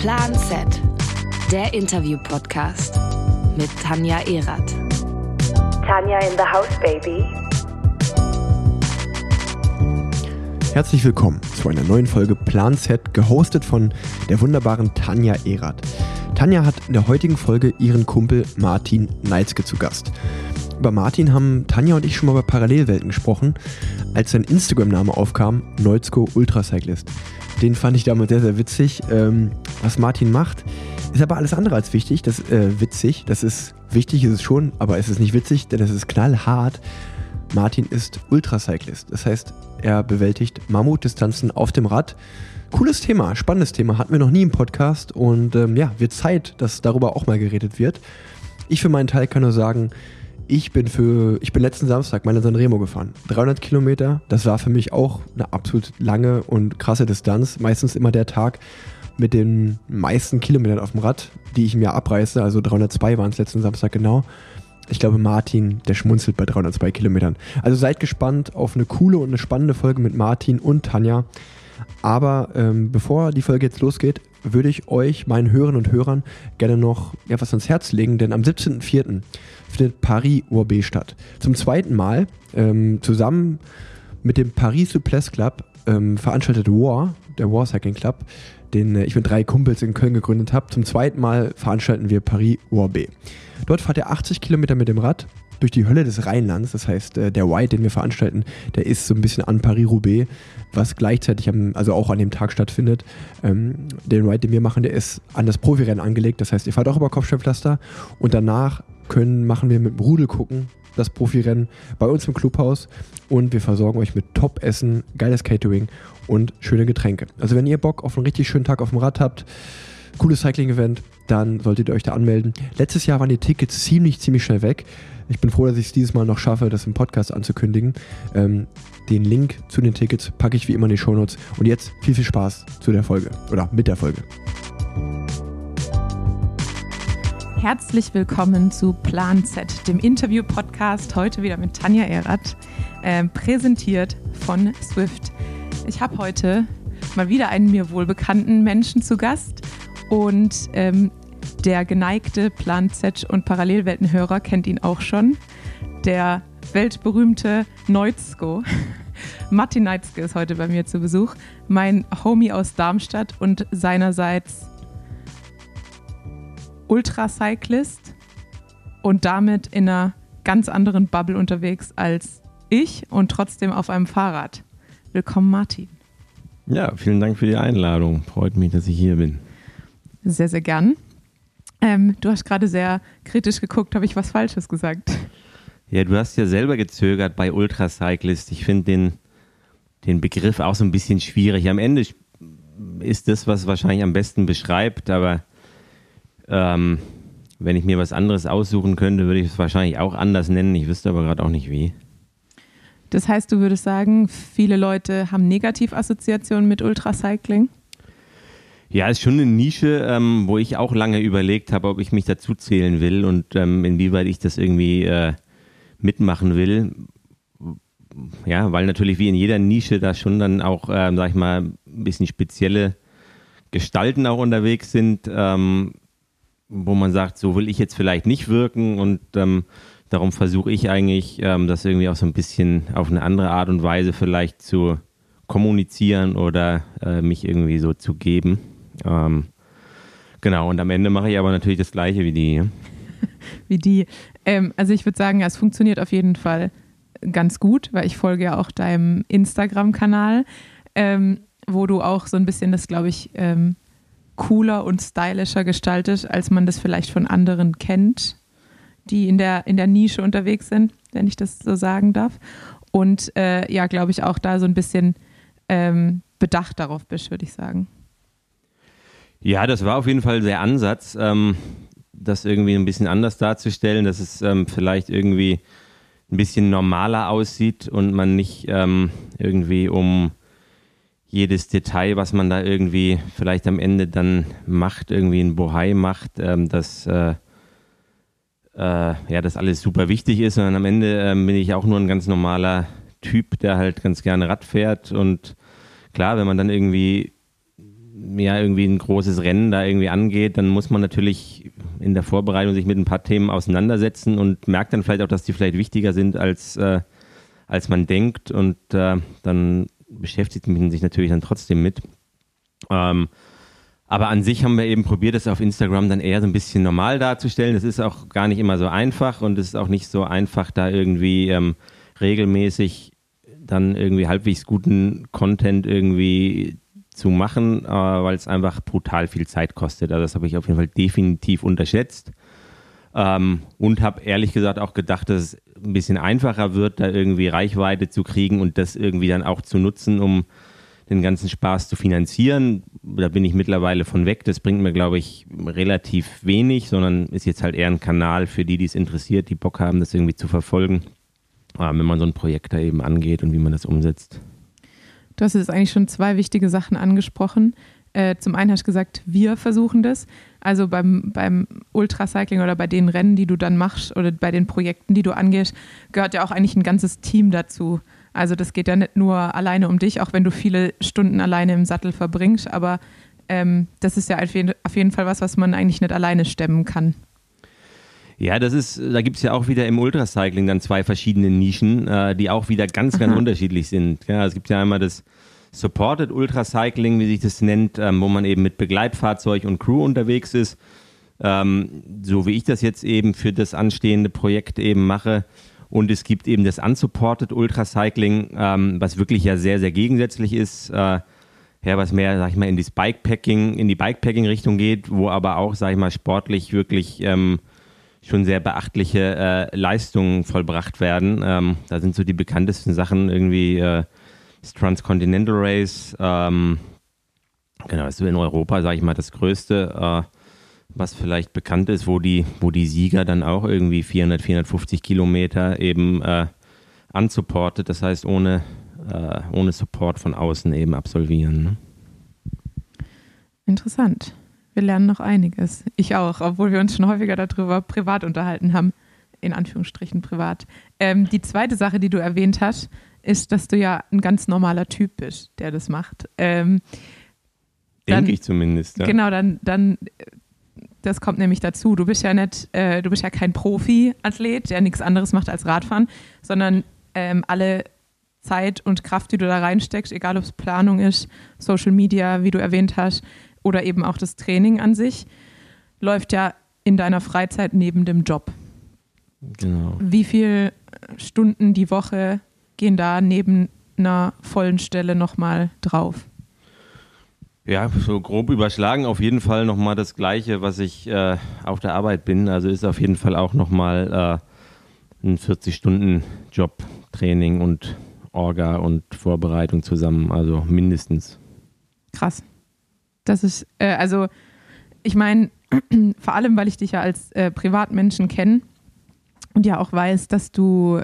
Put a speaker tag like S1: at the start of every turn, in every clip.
S1: Plan Z, der Interview-Podcast mit Tanja Erath.
S2: Tanja in the house, baby.
S3: Herzlich willkommen zu einer neuen Folge Plan Z, gehostet von der wunderbaren Tanja Erath. Tanja hat in der heutigen Folge ihren Kumpel Martin Neitzke zu Gast. Über Martin haben Tanja und ich schon mal bei Parallelwelten gesprochen, als sein Instagram-Name aufkam, Neuzko Ultracyclist. Den fand ich damals sehr, sehr witzig. Ähm, was Martin macht, ist aber alles andere als wichtig. Das ist äh, witzig. Das ist wichtig, ist es schon, aber es ist nicht witzig, denn es ist knallhart. Martin ist Ultracyclist. Das heißt, er bewältigt Mammutdistanzen auf dem Rad. Cooles Thema, spannendes Thema, hatten wir noch nie im Podcast und ähm, ja, wird Zeit, dass darüber auch mal geredet wird. Ich für meinen Teil kann nur sagen, ich bin für, ich bin letzten Samstag meine Sanremo gefahren. 300 Kilometer, das war für mich auch eine absolut lange und krasse Distanz. Meistens immer der Tag mit den meisten Kilometern auf dem Rad, die ich mir abreiße. Also 302 waren es letzten Samstag genau. Ich glaube, Martin, der schmunzelt bei 302 Kilometern. Also seid gespannt auf eine coole und eine spannende Folge mit Martin und Tanja. Aber ähm, bevor die Folge jetzt losgeht, würde ich euch, meinen Hörern und Hörern, gerne noch etwas ans Herz legen, denn am 17.04. findet Paris URB statt. Zum zweiten Mal ähm, zusammen mit dem Paris Souplesse Club ähm, veranstaltet War, der War Cycling Club, den äh, ich mit drei Kumpels in Köln gegründet habe. Zum zweiten Mal veranstalten wir Paris URB. Dort fahrt ihr 80 Kilometer mit dem Rad durch die Hölle des Rheinlands. Das heißt, äh, der White, den wir veranstalten, der ist so ein bisschen an Paris-Roubaix, was gleichzeitig, am, also auch an dem Tag stattfindet. Ähm, den Ride, den wir machen, der ist an das Profirennen angelegt. Das heißt, ihr fahrt auch über Kopfsteinpflaster und danach können, machen wir mit dem Rudel gucken, das Profirennen bei uns im Clubhaus und wir versorgen euch mit Top-Essen, geiles Catering und schöne Getränke. Also wenn ihr Bock auf einen richtig schönen Tag auf dem Rad habt, cooles Cycling-Event, dann solltet ihr euch da anmelden. Letztes Jahr waren die Tickets ziemlich, ziemlich schnell weg. Ich bin froh, dass ich es dieses Mal noch schaffe, das im Podcast anzukündigen. Ähm, den Link zu den Tickets packe ich wie immer in die Shownotes. Und jetzt viel, viel Spaß zu der Folge oder mit der Folge.
S4: Herzlich willkommen zu Plan Z, dem Interview-Podcast. Heute wieder mit Tanja Erath, äh, präsentiert von Swift. Ich habe heute mal wieder einen mir wohlbekannten Menschen zu Gast und ähm, der geneigte Plan Z und Parallelweltenhörer kennt ihn auch schon. Der weltberühmte Neuzko. Martin Neitzke ist heute bei mir zu Besuch. Mein Homie aus Darmstadt und seinerseits Ultracyclist und damit in einer ganz anderen Bubble unterwegs als ich und trotzdem auf einem Fahrrad. Willkommen, Martin.
S5: Ja, vielen Dank für die Einladung. Freut mich, dass ich hier bin.
S4: Sehr, sehr gern. Ähm, du hast gerade sehr kritisch geguckt. Habe ich was Falsches gesagt?
S5: Ja, du hast ja selber gezögert bei Ultracyclist. Ich finde den, den Begriff auch so ein bisschen schwierig. Am Ende ist das, was wahrscheinlich am besten beschreibt, aber ähm, wenn ich mir was anderes aussuchen könnte, würde ich es wahrscheinlich auch anders nennen. Ich wüsste aber gerade auch nicht wie.
S4: Das heißt, du würdest sagen, viele Leute haben Negativassoziationen mit Ultracycling?
S5: Ja, ist schon eine Nische, ähm, wo ich auch lange überlegt habe, ob ich mich dazu zählen will und ähm, inwieweit ich das irgendwie äh, mitmachen will. Ja, weil natürlich wie in jeder Nische da schon dann auch, ähm, sag ich mal, ein bisschen spezielle Gestalten auch unterwegs sind, ähm, wo man sagt, so will ich jetzt vielleicht nicht wirken und ähm, darum versuche ich eigentlich, ähm, das irgendwie auch so ein bisschen auf eine andere Art und Weise vielleicht zu kommunizieren oder äh, mich irgendwie so zu geben. Ähm, genau, und am Ende mache ich aber natürlich das Gleiche wie die.
S4: wie die. Ähm, also ich würde sagen, ja, es funktioniert auf jeden Fall ganz gut, weil ich folge ja auch deinem Instagram-Kanal, ähm, wo du auch so ein bisschen das, glaube ich, ähm, cooler und stylischer gestaltet, als man das vielleicht von anderen kennt, die in der, in der Nische unterwegs sind, wenn ich das so sagen darf. Und äh, ja, glaube ich, auch da so ein bisschen ähm, bedacht darauf bist, würde ich sagen.
S5: Ja, das war auf jeden Fall der Ansatz, ähm, das irgendwie ein bisschen anders darzustellen, dass es ähm, vielleicht irgendwie ein bisschen normaler aussieht und man nicht ähm, irgendwie um jedes Detail, was man da irgendwie vielleicht am Ende dann macht, irgendwie ein Bohai macht, ähm, dass äh, äh, ja, das alles super wichtig ist, sondern am Ende äh, bin ich auch nur ein ganz normaler Typ, der halt ganz gerne Rad fährt und klar, wenn man dann irgendwie ja irgendwie ein großes Rennen da irgendwie angeht, dann muss man natürlich in der Vorbereitung sich mit ein paar Themen auseinandersetzen und merkt dann vielleicht auch, dass die vielleicht wichtiger sind als, äh, als man denkt und äh, dann beschäftigt man sich natürlich dann trotzdem mit. Ähm, aber an sich haben wir eben probiert, das auf Instagram dann eher so ein bisschen normal darzustellen. Das ist auch gar nicht immer so einfach und es ist auch nicht so einfach, da irgendwie ähm, regelmäßig dann irgendwie halbwegs guten Content irgendwie zu machen, äh, weil es einfach brutal viel Zeit kostet. Also das habe ich auf jeden Fall definitiv unterschätzt. Ähm, und habe ehrlich gesagt auch gedacht, dass es ein bisschen einfacher wird, da irgendwie Reichweite zu kriegen und das irgendwie dann auch zu nutzen, um den ganzen Spaß zu finanzieren. Da bin ich mittlerweile von weg. Das bringt mir, glaube ich, relativ wenig, sondern ist jetzt halt eher ein Kanal für die, die es interessiert, die Bock haben, das irgendwie zu verfolgen, wenn man so ein Projekt da eben angeht und wie man das umsetzt.
S4: Du hast jetzt eigentlich schon zwei wichtige Sachen angesprochen. Äh, zum einen hast du gesagt, wir versuchen das. Also beim, beim Ultracycling oder bei den Rennen, die du dann machst oder bei den Projekten, die du angehst, gehört ja auch eigentlich ein ganzes Team dazu. Also das geht ja nicht nur alleine um dich, auch wenn du viele Stunden alleine im Sattel verbringst, aber ähm, das ist ja auf jeden Fall was, was man eigentlich nicht alleine stemmen kann.
S5: Ja, das ist, da gibt es ja auch wieder im Ultracycling dann zwei verschiedene Nischen, äh, die auch wieder ganz, ganz Aha. unterschiedlich sind. Ja, es gibt ja einmal das Supported Ultracycling, wie sich das nennt, ähm, wo man eben mit Begleitfahrzeug und Crew unterwegs ist. Ähm, so wie ich das jetzt eben für das anstehende Projekt eben mache, und es gibt eben das Unsupported Ultracycling, ähm, was wirklich ja sehr, sehr gegensätzlich ist. Äh, ja, was mehr, sag ich mal, in die Bikepacking, in die Bikepacking-Richtung geht, wo aber auch, sag ich mal, sportlich wirklich ähm, schon sehr beachtliche äh, Leistungen vollbracht werden. Ähm, da sind so die bekanntesten Sachen irgendwie äh, das Transcontinental Race, ähm, genau, ist in Europa, sag ich mal, das größte. Äh, was vielleicht bekannt ist, wo die, wo die Sieger dann auch irgendwie 400, 450 Kilometer eben äh, unsupported, das heißt ohne, äh, ohne Support von außen eben absolvieren. Ne?
S4: Interessant. Wir lernen noch einiges. Ich auch, obwohl wir uns schon häufiger darüber privat unterhalten haben. In Anführungsstrichen privat. Ähm, die zweite Sache, die du erwähnt hast, ist, dass du ja ein ganz normaler Typ bist, der das macht. Ähm,
S5: Denke ich zumindest.
S4: Ja. Genau, dann, dann das kommt nämlich dazu. Du bist ja nicht, äh, du bist ja kein Profi-Athlet, der nichts anderes macht als Radfahren, sondern ähm, alle Zeit und Kraft, die du da reinsteckst, egal ob es Planung ist, Social Media, wie du erwähnt hast, oder eben auch das Training an sich, läuft ja in deiner Freizeit neben dem Job.
S5: Genau.
S4: Wie viele Stunden die Woche gehen da neben einer vollen Stelle nochmal drauf?
S5: Ja, so grob überschlagen auf jeden Fall nochmal das Gleiche, was ich äh, auf der Arbeit bin. Also ist auf jeden Fall auch nochmal äh, ein 40-Stunden-Job, Training und Orga und Vorbereitung zusammen. Also mindestens.
S4: Krass. Das ist, äh, also ich meine, vor allem, weil ich dich ja als äh, Privatmenschen kenne und ja auch weiß, dass du,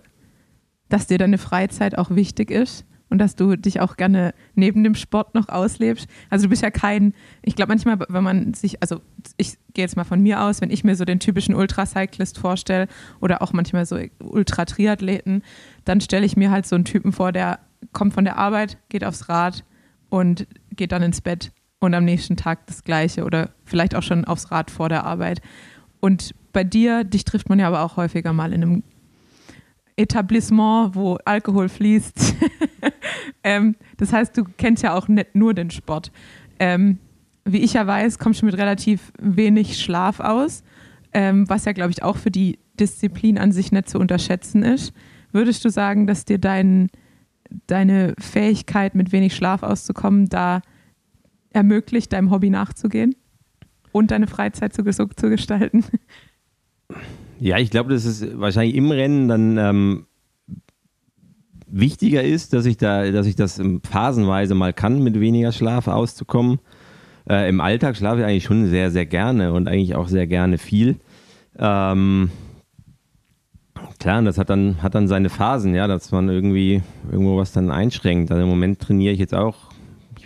S4: dass dir deine Freizeit auch wichtig ist und dass du dich auch gerne neben dem Sport noch auslebst. Also du bist ja kein, ich glaube manchmal, wenn man sich, also ich gehe jetzt mal von mir aus, wenn ich mir so den typischen Ultracyclist vorstelle oder auch manchmal so Ultra-Triathleten, dann stelle ich mir halt so einen Typen vor, der kommt von der Arbeit, geht aufs Rad und geht dann ins Bett und am nächsten Tag das Gleiche oder vielleicht auch schon aufs Rad vor der Arbeit. Und bei dir, dich trifft man ja aber auch häufiger mal in einem Etablissement, wo Alkohol fließt. ähm, das heißt, du kennst ja auch nicht nur den Sport. Ähm, wie ich ja weiß, kommst du mit relativ wenig Schlaf aus, ähm, was ja, glaube ich, auch für die Disziplin an sich nicht zu unterschätzen ist. Würdest du sagen, dass dir dein, deine Fähigkeit, mit wenig Schlaf auszukommen, da ermöglicht, deinem Hobby nachzugehen und deine Freizeit zu, zu gestalten?
S5: Ja, ich glaube, dass es wahrscheinlich im Rennen dann ähm, wichtiger ist, dass ich da, dass ich das phasenweise mal kann, mit weniger Schlaf auszukommen. Äh, Im Alltag schlafe ich eigentlich schon sehr, sehr gerne und eigentlich auch sehr gerne viel. Ähm, klar, das hat dann, hat dann seine Phasen, ja, dass man irgendwie irgendwo was dann einschränkt. Also im Moment trainiere ich jetzt auch,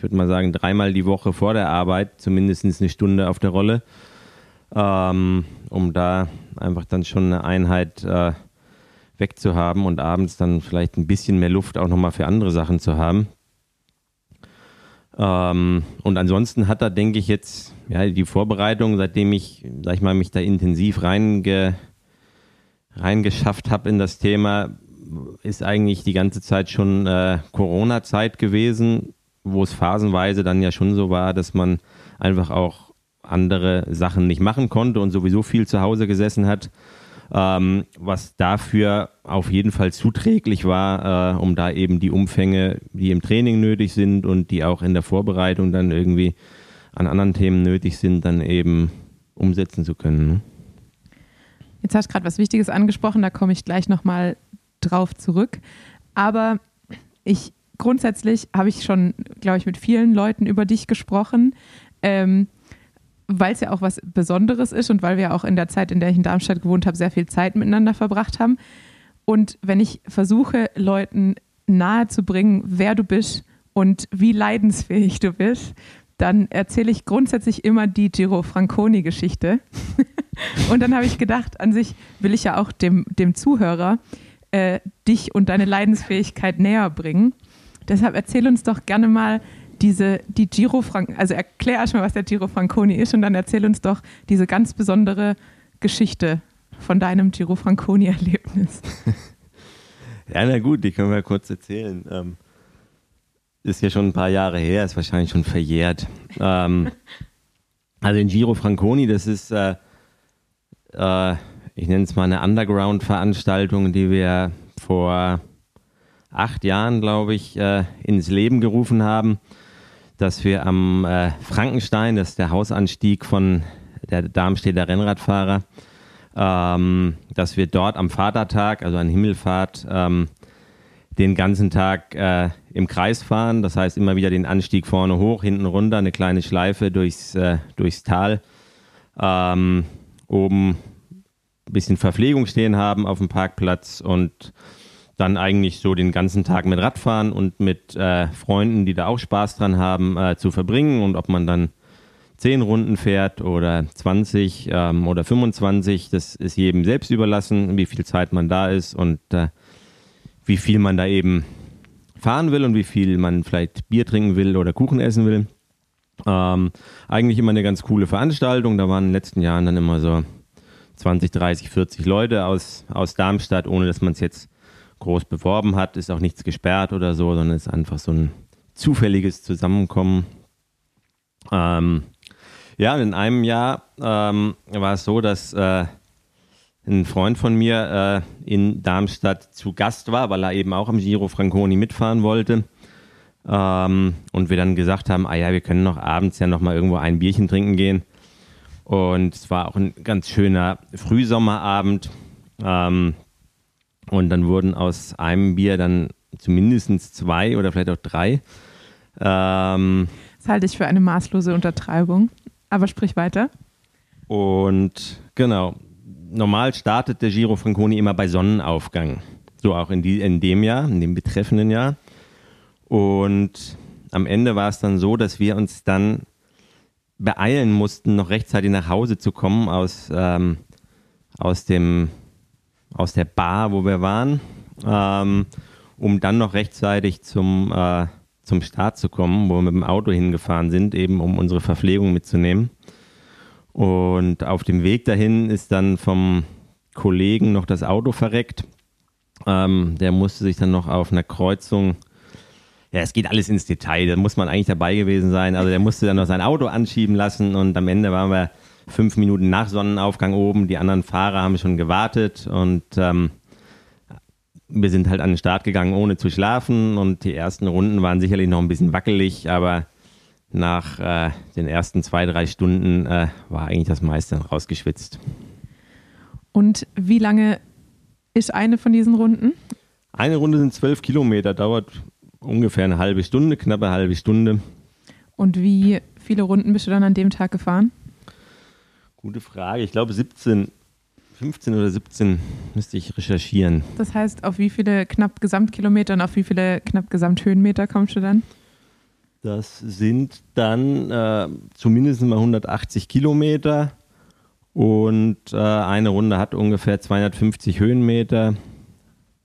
S5: ich würde mal sagen, dreimal die Woche vor der Arbeit, zumindest eine Stunde auf der Rolle, ähm, um da einfach dann schon eine Einheit äh, wegzuhaben und abends dann vielleicht ein bisschen mehr Luft auch nochmal für andere Sachen zu haben. Ähm, und ansonsten hat er, denke ich, jetzt ja, die Vorbereitung, seitdem ich, sag ich mal, mich da intensiv reinge, reingeschafft habe in das Thema, ist eigentlich die ganze Zeit schon äh, Corona-Zeit gewesen, wo es phasenweise dann ja schon so war, dass man einfach auch andere Sachen nicht machen konnte und sowieso viel zu Hause gesessen hat. Ähm, was dafür auf jeden Fall zuträglich war, äh, um da eben die Umfänge, die im Training nötig sind und die auch in der Vorbereitung dann irgendwie an anderen Themen nötig sind, dann eben umsetzen zu können. Ne?
S4: Jetzt hast du gerade was Wichtiges angesprochen, da komme ich gleich nochmal drauf zurück. Aber ich grundsätzlich habe ich schon, glaube ich, mit vielen Leuten über dich gesprochen. Ähm, weil es ja auch was Besonderes ist und weil wir auch in der Zeit, in der ich in Darmstadt gewohnt habe, sehr viel Zeit miteinander verbracht haben. Und wenn ich versuche, Leuten nahezubringen, wer du bist und wie leidensfähig du bist, dann erzähle ich grundsätzlich immer die Giro Franconi-Geschichte. und dann habe ich gedacht, an sich will ich ja auch dem, dem Zuhörer äh, dich und deine Leidensfähigkeit näher bringen. Deshalb erzähl uns doch gerne mal, diese, die Giro Frank, also erklär erstmal, was der Giro Franconi ist und dann erzähl uns doch diese ganz besondere Geschichte von deinem Giro Franconi-Erlebnis.
S5: ja, na gut, die können wir kurz erzählen. Ähm, ist ja schon ein paar Jahre her, ist wahrscheinlich schon verjährt. ähm, also den Giro Franconi, das ist, äh, äh, ich nenne es mal eine Underground-Veranstaltung, die wir vor acht Jahren, glaube ich, äh, ins Leben gerufen haben dass wir am äh, Frankenstein, das ist der Hausanstieg von der Darmstädter Rennradfahrer, ähm, dass wir dort am Vatertag, also an Himmelfahrt, ähm, den ganzen Tag äh, im Kreis fahren. Das heißt immer wieder den Anstieg vorne hoch, hinten runter, eine kleine Schleife durchs, äh, durchs Tal. Ähm, oben ein bisschen Verpflegung stehen haben auf dem Parkplatz und dann eigentlich so den ganzen Tag mit Radfahren und mit äh, Freunden, die da auch Spaß dran haben, äh, zu verbringen und ob man dann 10 Runden fährt oder 20 ähm, oder 25, das ist jedem selbst überlassen, wie viel Zeit man da ist und äh, wie viel man da eben fahren will und wie viel man vielleicht Bier trinken will oder Kuchen essen will. Ähm, eigentlich immer eine ganz coole Veranstaltung. Da waren in den letzten Jahren dann immer so 20, 30, 40 Leute aus, aus Darmstadt, ohne dass man es jetzt groß beworben hat, ist auch nichts gesperrt oder so, sondern ist einfach so ein zufälliges Zusammenkommen. Ähm, ja, in einem Jahr ähm, war es so, dass äh, ein Freund von mir äh, in Darmstadt zu Gast war, weil er eben auch am Giro Franconi mitfahren wollte. Ähm, und wir dann gesagt haben, ah ja, wir können noch abends ja noch mal irgendwo ein Bierchen trinken gehen. Und es war auch ein ganz schöner Frühsommerabend. Ähm, und dann wurden aus einem Bier dann zumindest zwei oder vielleicht auch drei.
S4: Ähm, das halte ich für eine maßlose Untertreibung. Aber sprich weiter.
S5: Und genau, normal startet der Giro Franconi immer bei Sonnenaufgang. So auch in, die, in dem Jahr, in dem betreffenden Jahr. Und am Ende war es dann so, dass wir uns dann beeilen mussten, noch rechtzeitig nach Hause zu kommen aus, ähm, aus dem aus der Bar, wo wir waren, ähm, um dann noch rechtzeitig zum, äh, zum Start zu kommen, wo wir mit dem Auto hingefahren sind, eben um unsere Verpflegung mitzunehmen. Und auf dem Weg dahin ist dann vom Kollegen noch das Auto verreckt. Ähm, der musste sich dann noch auf einer Kreuzung, ja, es geht alles ins Detail, da muss man eigentlich dabei gewesen sein. Also der musste dann noch sein Auto anschieben lassen und am Ende waren wir fünf Minuten nach Sonnenaufgang oben. Die anderen Fahrer haben schon gewartet und ähm, wir sind halt an den Start gegangen, ohne zu schlafen. Und die ersten Runden waren sicherlich noch ein bisschen wackelig, aber nach äh, den ersten zwei, drei Stunden äh, war eigentlich das meiste rausgeschwitzt.
S4: Und wie lange ist eine von diesen Runden?
S5: Eine Runde sind zwölf Kilometer, dauert ungefähr eine halbe Stunde, knappe halbe Stunde.
S4: Und wie viele Runden bist du dann an dem Tag gefahren?
S5: Gute Frage. Ich glaube 17, 15 oder 17 müsste ich recherchieren.
S4: Das heißt, auf wie viele knapp Gesamtkilometer und auf wie viele knapp Gesamthöhenmeter kommst du dann?
S5: Das sind dann äh, zumindest mal 180 Kilometer und äh, eine Runde hat ungefähr 250 Höhenmeter.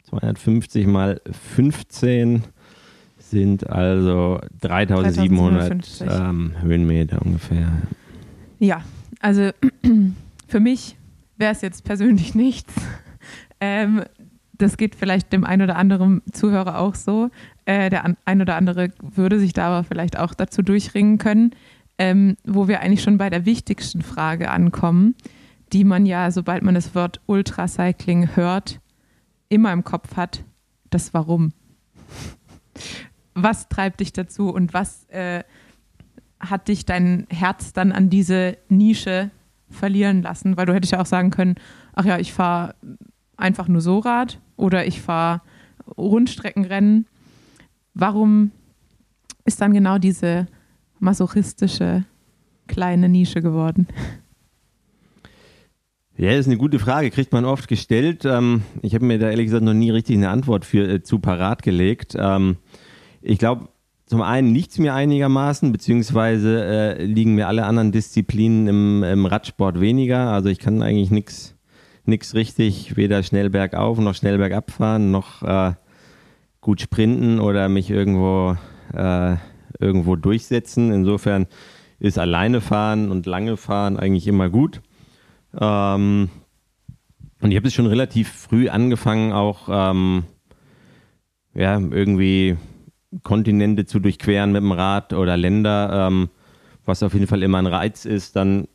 S5: 250 mal 15 sind also 3700
S4: 3750.
S5: ähm, Höhenmeter ungefähr.
S4: Ja, also für mich wäre es jetzt persönlich nichts. Ähm, das geht vielleicht dem ein oder anderen Zuhörer auch so. Äh, der ein oder andere würde sich da aber vielleicht auch dazu durchringen können, ähm, wo wir eigentlich schon bei der wichtigsten Frage ankommen, die man ja, sobald man das Wort Ultracycling hört, immer im Kopf hat, das Warum. Was treibt dich dazu und was äh, hat dich dein Herz dann an diese Nische verlieren lassen? Weil du hättest ja auch sagen können, ach ja, ich fahre einfach nur so Rad oder ich fahre Rundstreckenrennen. Warum ist dann genau diese masochistische kleine Nische geworden?
S5: Ja, das ist eine gute Frage, kriegt man oft gestellt. Ähm, ich habe mir da ehrlich gesagt noch nie richtig eine Antwort für äh, zu parat gelegt. Ähm, ich glaube, zum einen liegt es mir einigermaßen, beziehungsweise äh, liegen mir alle anderen Disziplinen im, im Radsport weniger. Also ich kann eigentlich nichts richtig, weder schnell bergauf noch schnell bergab fahren, noch äh, gut sprinten oder mich irgendwo, äh, irgendwo durchsetzen. Insofern ist alleine fahren und lange fahren eigentlich immer gut. Ähm, und ich habe es schon relativ früh angefangen, auch ähm, ja, irgendwie Kontinente zu durchqueren mit dem Rad oder Länder, ähm, was auf jeden Fall immer ein Reiz ist, dann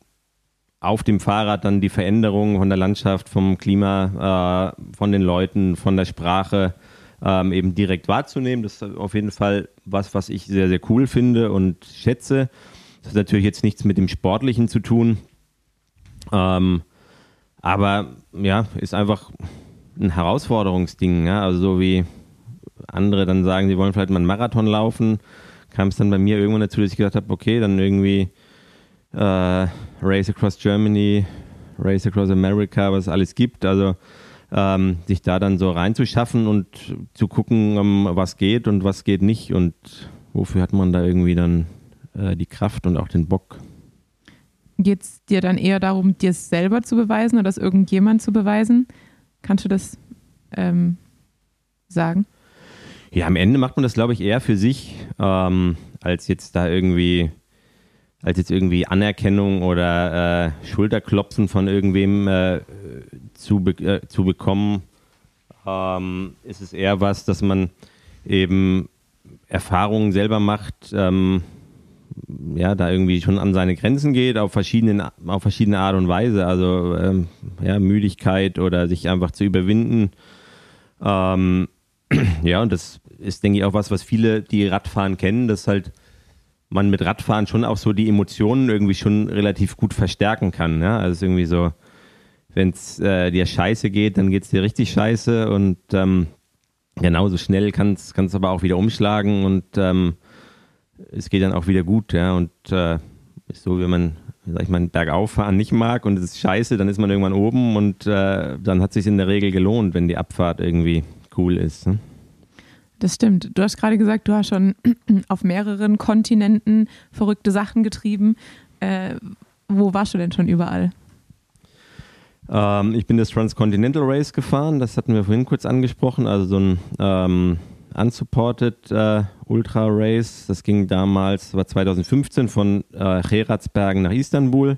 S5: auf dem Fahrrad dann die Veränderungen von der Landschaft, vom Klima, äh, von den Leuten, von der Sprache ähm, eben direkt wahrzunehmen. Das ist auf jeden Fall was, was ich sehr, sehr cool finde und schätze. Das hat natürlich jetzt nichts mit dem Sportlichen zu tun. Ähm, aber ja, ist einfach ein Herausforderungsding. Ja? Also so wie andere dann sagen, sie wollen vielleicht mal einen Marathon laufen, kam es dann bei mir irgendwann dazu, dass ich gedacht habe, okay, dann irgendwie äh, Race Across Germany, Race Across America, was es alles gibt. Also ähm, sich da dann so reinzuschaffen und zu gucken, um, was geht und was geht nicht und wofür hat man da irgendwie dann äh, die Kraft und auch den Bock.
S4: Geht es dir dann eher darum, dir es selber zu beweisen oder das irgendjemand zu beweisen? Kannst du das ähm, sagen?
S5: Ja, am Ende macht man das, glaube ich, eher für sich, ähm, als jetzt da irgendwie, als jetzt irgendwie Anerkennung oder äh, Schulterklopfen von irgendwem äh, zu, be äh, zu bekommen. Ähm, ist es eher was, dass man eben Erfahrungen selber macht, ähm, ja, da irgendwie schon an seine Grenzen geht, auf, verschiedenen, auf verschiedene Art und Weise. Also ähm, ja, Müdigkeit oder sich einfach zu überwinden. Ähm, ja, und das ist, denke ich, auch was, was viele, die Radfahren kennen, dass halt man mit Radfahren schon auch so die Emotionen irgendwie schon relativ gut verstärken kann. Ja? Also irgendwie so, wenn es äh, dir scheiße geht, dann geht es dir richtig scheiße und ähm, genauso schnell kann es aber auch wieder umschlagen und ähm, es geht dann auch wieder gut. Ja? Und äh, ist so, wenn man, sag ich mal, Bergauffahren nicht mag und es ist scheiße, dann ist man irgendwann oben und äh, dann hat es sich in der Regel gelohnt, wenn die Abfahrt irgendwie cool ist. Ne?
S4: Das stimmt. Du hast gerade gesagt, du hast schon auf mehreren Kontinenten verrückte Sachen getrieben. Äh, wo warst du denn schon überall?
S5: Ähm, ich bin das Transcontinental Race gefahren, das hatten wir vorhin kurz angesprochen, also so ein ähm, unsupported äh, Ultra Race. Das ging damals, war 2015 von äh, Geratsbergen nach Istanbul.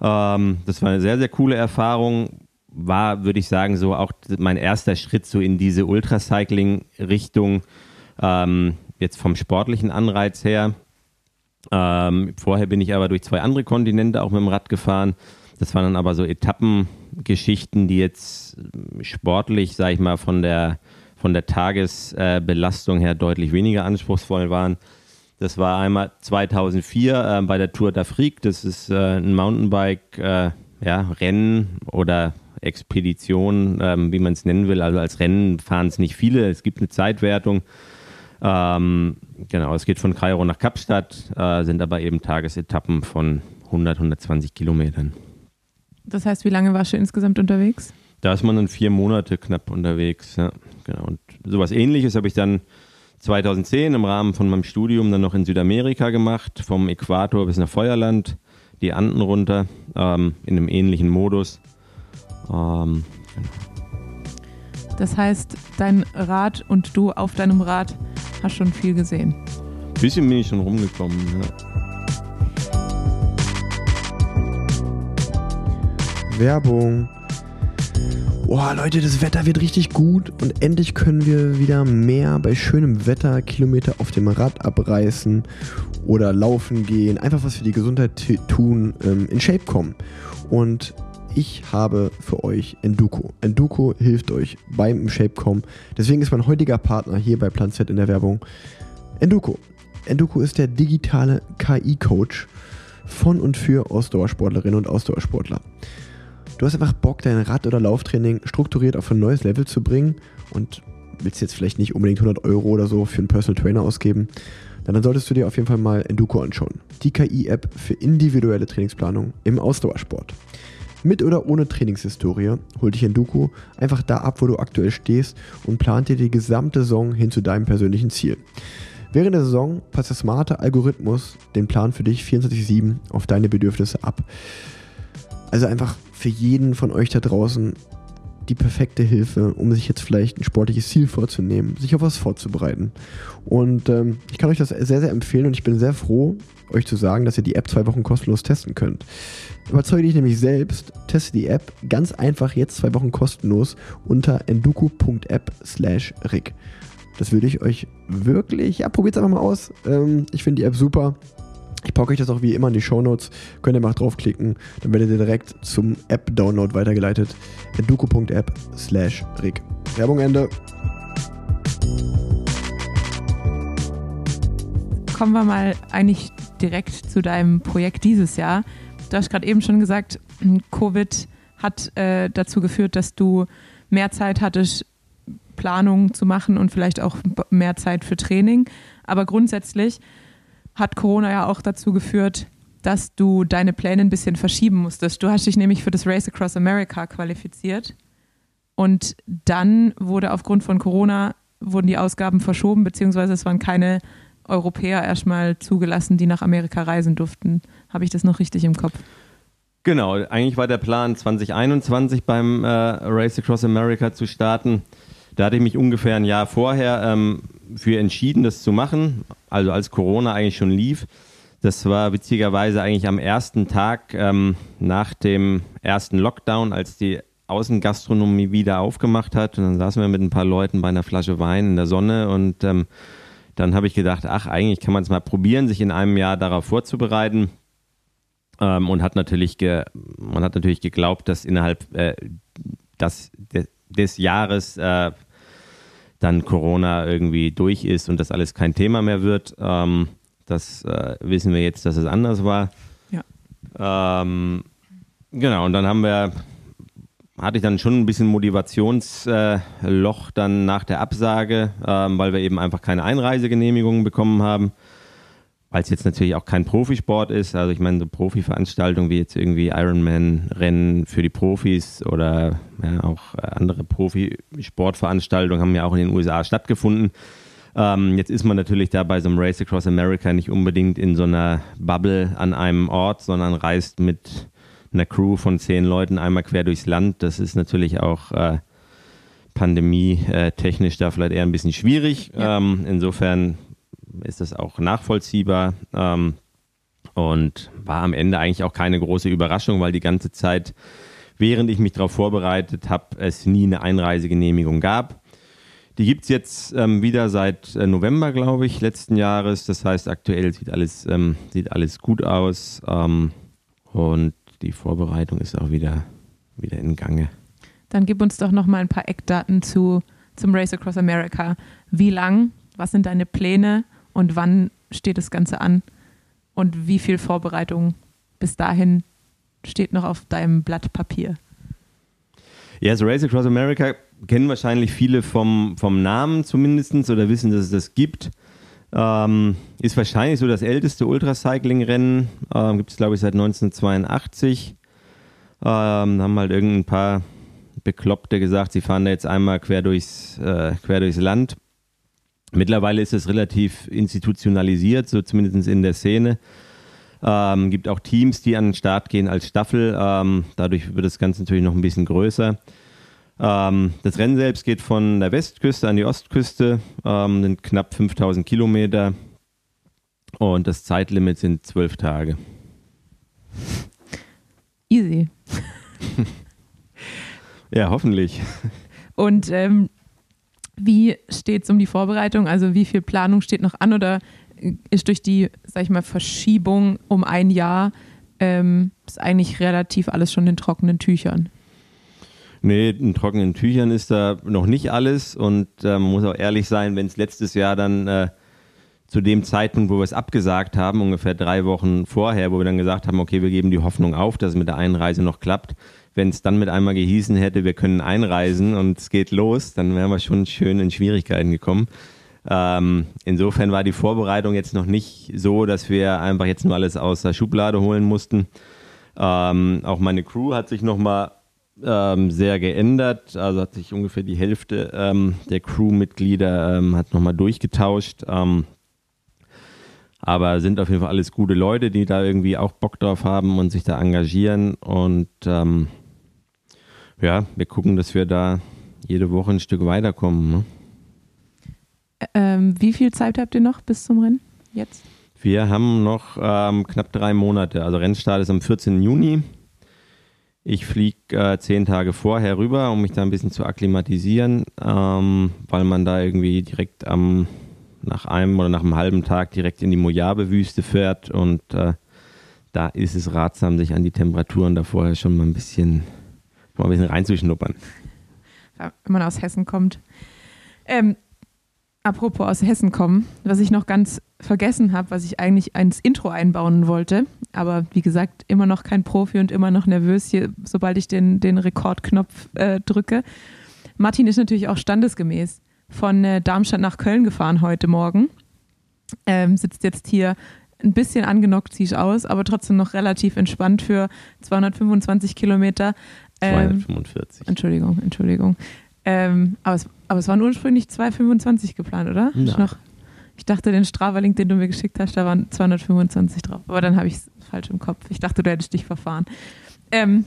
S5: Ähm, das war eine sehr, sehr coole Erfahrung. War, würde ich sagen, so auch mein erster Schritt so in diese Ultracycling-Richtung. Ähm, jetzt vom sportlichen Anreiz her. Ähm, vorher bin ich aber durch zwei andere Kontinente auch mit dem Rad gefahren. Das waren dann aber so Etappengeschichten, die jetzt sportlich, sag ich mal, von der, von der Tagesbelastung her deutlich weniger anspruchsvoll waren. Das war einmal 2004 äh, bei der Tour d'Afrique. Das ist äh, ein Mountainbike-Rennen ja, oder Expedition, ähm, wie man es nennen will. Also als Rennen fahren es nicht viele. Es gibt eine Zeitwertung. Ähm, genau, es geht von Kairo nach Kapstadt, äh, sind aber eben Tagesetappen von 100, 120 Kilometern.
S4: Das heißt, wie lange warst du insgesamt unterwegs?
S5: Da ist man dann vier Monate knapp unterwegs. Ja, genau. Und sowas ähnliches habe ich dann 2010 im Rahmen von meinem Studium dann noch in Südamerika gemacht, vom Äquator bis nach Feuerland, die Anden runter, ähm, in einem ähnlichen Modus. Ähm,
S4: Das heißt, dein Rad und du auf deinem Rad hast schon viel gesehen.
S5: Ein bisschen bin ich schon rumgekommen. Ja.
S3: Werbung. Boah, Leute, das Wetter wird richtig gut und endlich können wir wieder mehr bei schönem Wetter Kilometer auf dem Rad abreißen oder laufen gehen, einfach was für die Gesundheit tun, ähm, in Shape kommen. Und ich habe für euch Enduko. Enduko hilft euch beim im Shape kommen. Deswegen ist mein heutiger Partner hier bei Plan Z in der Werbung Enduko. Enduko ist der digitale KI-Coach von und für Ausdauersportlerinnen und Ausdauersportler. Du hast einfach Bock, dein Rad- oder Lauftraining strukturiert auf ein neues Level zu bringen und willst jetzt vielleicht nicht unbedingt 100 Euro oder so für einen Personal Trainer ausgeben, dann solltest du dir auf jeden Fall mal Enduko anschauen. Die KI-App für individuelle Trainingsplanung im Ausdauersport. Mit oder ohne Trainingshistorie holt dich Enduko einfach da ab, wo du aktuell stehst und plant dir die gesamte Saison hin zu deinem persönlichen Ziel. Während der Saison passt der smarte Algorithmus den Plan für dich 24-7 auf deine Bedürfnisse ab. Also einfach für jeden von euch da draußen die perfekte Hilfe, um sich jetzt vielleicht ein sportliches Ziel vorzunehmen, sich auf was vorzubereiten. Und ähm, ich kann euch das sehr, sehr empfehlen und ich bin sehr froh, euch zu sagen, dass ihr die App zwei Wochen kostenlos testen könnt. Überzeuge dich nämlich selbst, teste die App ganz einfach jetzt zwei Wochen kostenlos unter enduku.app slash rig. Das würde ich euch wirklich, ja, probiert es einfach mal aus. Ähm, ich finde die App super. Ich packe euch das auch wie immer in die Shownotes. Könnt ihr mal draufklicken, dann werdet ihr direkt zum App-Download weitergeleitet. enduko.app slash rig. Werbung Ende.
S4: Kommen wir mal eigentlich direkt zu deinem Projekt dieses Jahr. Du hast gerade eben schon gesagt, Covid hat äh, dazu geführt, dass du mehr Zeit hattest, Planungen zu machen und vielleicht auch mehr Zeit für Training. Aber grundsätzlich hat Corona ja auch dazu geführt, dass du deine Pläne ein bisschen verschieben musstest. Du hast dich nämlich für das Race Across America qualifiziert und dann wurde aufgrund von Corona wurden die Ausgaben verschoben, beziehungsweise es waren keine Europäer erstmal zugelassen, die nach Amerika reisen durften. Habe ich das noch richtig im Kopf?
S5: Genau, eigentlich war der Plan 2021 beim äh, Race Across America zu starten. Da hatte ich mich ungefähr ein Jahr vorher ähm, für entschieden, das zu machen, also als Corona eigentlich schon lief. Das war witzigerweise eigentlich am ersten Tag ähm, nach dem ersten Lockdown, als die Außengastronomie wieder aufgemacht hat. Und dann saßen wir mit ein paar Leuten bei einer Flasche Wein in der Sonne und ähm, dann habe ich gedacht, ach, eigentlich kann man es mal probieren, sich in einem Jahr darauf vorzubereiten. Ähm, und hat natürlich man hat natürlich geglaubt, dass innerhalb äh, das, de, des Jahres äh, dann Corona irgendwie durch ist und das alles kein Thema mehr wird. Ähm, das äh, wissen wir jetzt, dass es anders war.
S4: Ja.
S5: Ähm, genau, und dann haben wir, hatte ich dann schon ein bisschen Motivationsloch dann nach der Absage, ähm, weil wir eben einfach keine Einreisegenehmigungen bekommen haben. Weil es jetzt natürlich auch kein Profisport ist. Also ich meine, so Profiveranstaltungen wie jetzt irgendwie Ironman-Rennen für die Profis oder ja, auch äh, andere Profisportveranstaltungen haben ja auch in den USA stattgefunden. Ähm, jetzt ist man natürlich da bei so einem Race Across America nicht unbedingt in so einer Bubble an einem Ort, sondern reist mit einer Crew von zehn Leuten einmal quer durchs Land. Das ist natürlich auch äh, pandemie-technisch da vielleicht eher ein bisschen schwierig.
S4: Ja.
S5: Ähm, insofern ist das auch nachvollziehbar ähm, und war am Ende eigentlich auch keine große Überraschung, weil die ganze Zeit, während ich mich darauf vorbereitet habe, es nie eine Einreisegenehmigung gab. Die gibt es jetzt ähm, wieder seit äh, November, glaube ich, letzten Jahres. Das heißt, aktuell sieht alles, ähm, sieht alles gut aus ähm, und die Vorbereitung ist auch wieder, wieder in Gange.
S4: Dann gib uns doch noch mal ein paar Eckdaten zu, zum Race Across America. Wie lang? Was sind deine Pläne? Und wann steht das Ganze an? Und wie viel Vorbereitung bis dahin steht noch auf deinem Blatt Papier?
S5: Ja, so Race Across America kennen wahrscheinlich viele vom, vom Namen zumindest oder wissen, dass es das gibt. Ähm, ist wahrscheinlich so das älteste Ultracycling-Rennen. Ähm, gibt es, glaube ich, seit 1982. Ähm, haben halt irgendein paar Bekloppte gesagt, sie fahren da jetzt einmal quer durchs, äh, quer durchs Land. Mittlerweile ist es relativ institutionalisiert, so zumindest in der Szene. Ähm, gibt auch Teams, die an den Start gehen als Staffel. Ähm, dadurch wird das Ganze natürlich noch ein bisschen größer. Ähm, das Rennen selbst geht von der Westküste an die Ostküste, ähm, sind knapp 5000 Kilometer und das Zeitlimit sind zwölf Tage.
S4: Easy.
S5: Ja, hoffentlich.
S4: Und ähm, wie steht es um die Vorbereitung? Also wie viel Planung steht noch an oder ist durch die, sag ich mal, Verschiebung um ein Jahr ähm, ist eigentlich relativ alles schon in trockenen Tüchern?
S5: Nee, in trockenen Tüchern ist da noch nicht alles und äh, man muss auch ehrlich sein, wenn es letztes Jahr dann äh, zu dem Zeitpunkt, wo wir es abgesagt haben, ungefähr drei Wochen vorher, wo wir dann gesagt haben, okay, wir geben die Hoffnung auf, dass es mit der Einreise noch klappt. Wenn es dann mit einmal gehießen hätte, wir können einreisen und es geht los, dann wären wir schon schön in Schwierigkeiten gekommen. Ähm, insofern war die Vorbereitung jetzt noch nicht so, dass wir einfach jetzt nur alles aus der Schublade holen mussten. Ähm, auch meine Crew hat sich nochmal ähm, sehr geändert. Also hat sich ungefähr die Hälfte ähm, der Crewmitglieder ähm, hat nochmal durchgetauscht. Ähm, aber sind auf jeden Fall alles gute Leute, die da irgendwie auch Bock drauf haben und sich da engagieren. Und ähm, ja, wir gucken, dass wir da jede Woche ein Stück weiterkommen. Ne?
S4: Ähm, wie viel Zeit habt ihr noch bis zum Rennen jetzt?
S5: Wir haben noch ähm, knapp drei Monate. Also Rennstart ist am 14. Juni. Ich fliege äh, zehn Tage vorher rüber, um mich da ein bisschen zu akklimatisieren, ähm, weil man da irgendwie direkt am nach einem oder nach einem halben Tag direkt in die Mojave-Wüste fährt und äh, da ist es ratsam, sich an die Temperaturen da vorher schon mal ein bisschen, mal ein bisschen reinzuschnuppern.
S4: Wenn man aus Hessen kommt. Ähm, apropos aus Hessen kommen, was ich noch ganz vergessen habe, was ich eigentlich ins Intro einbauen wollte, aber wie gesagt, immer noch kein Profi und immer noch nervös hier, sobald ich den, den Rekordknopf äh, drücke. Martin ist natürlich auch standesgemäß von äh, Darmstadt nach Köln gefahren heute Morgen. Ähm, sitzt jetzt hier ein bisschen angenockt, sieht aus, aber trotzdem noch relativ entspannt für 225 Kilometer.
S5: Ähm, 245.
S4: Entschuldigung, Entschuldigung. Ähm, aber, es, aber es waren ursprünglich 225 geplant, oder? Ich, noch, ich dachte, den Strava-Link, den du mir geschickt hast, da waren 225 drauf. Aber dann habe ich es falsch im Kopf. Ich dachte, du hättest dich verfahren. Ähm,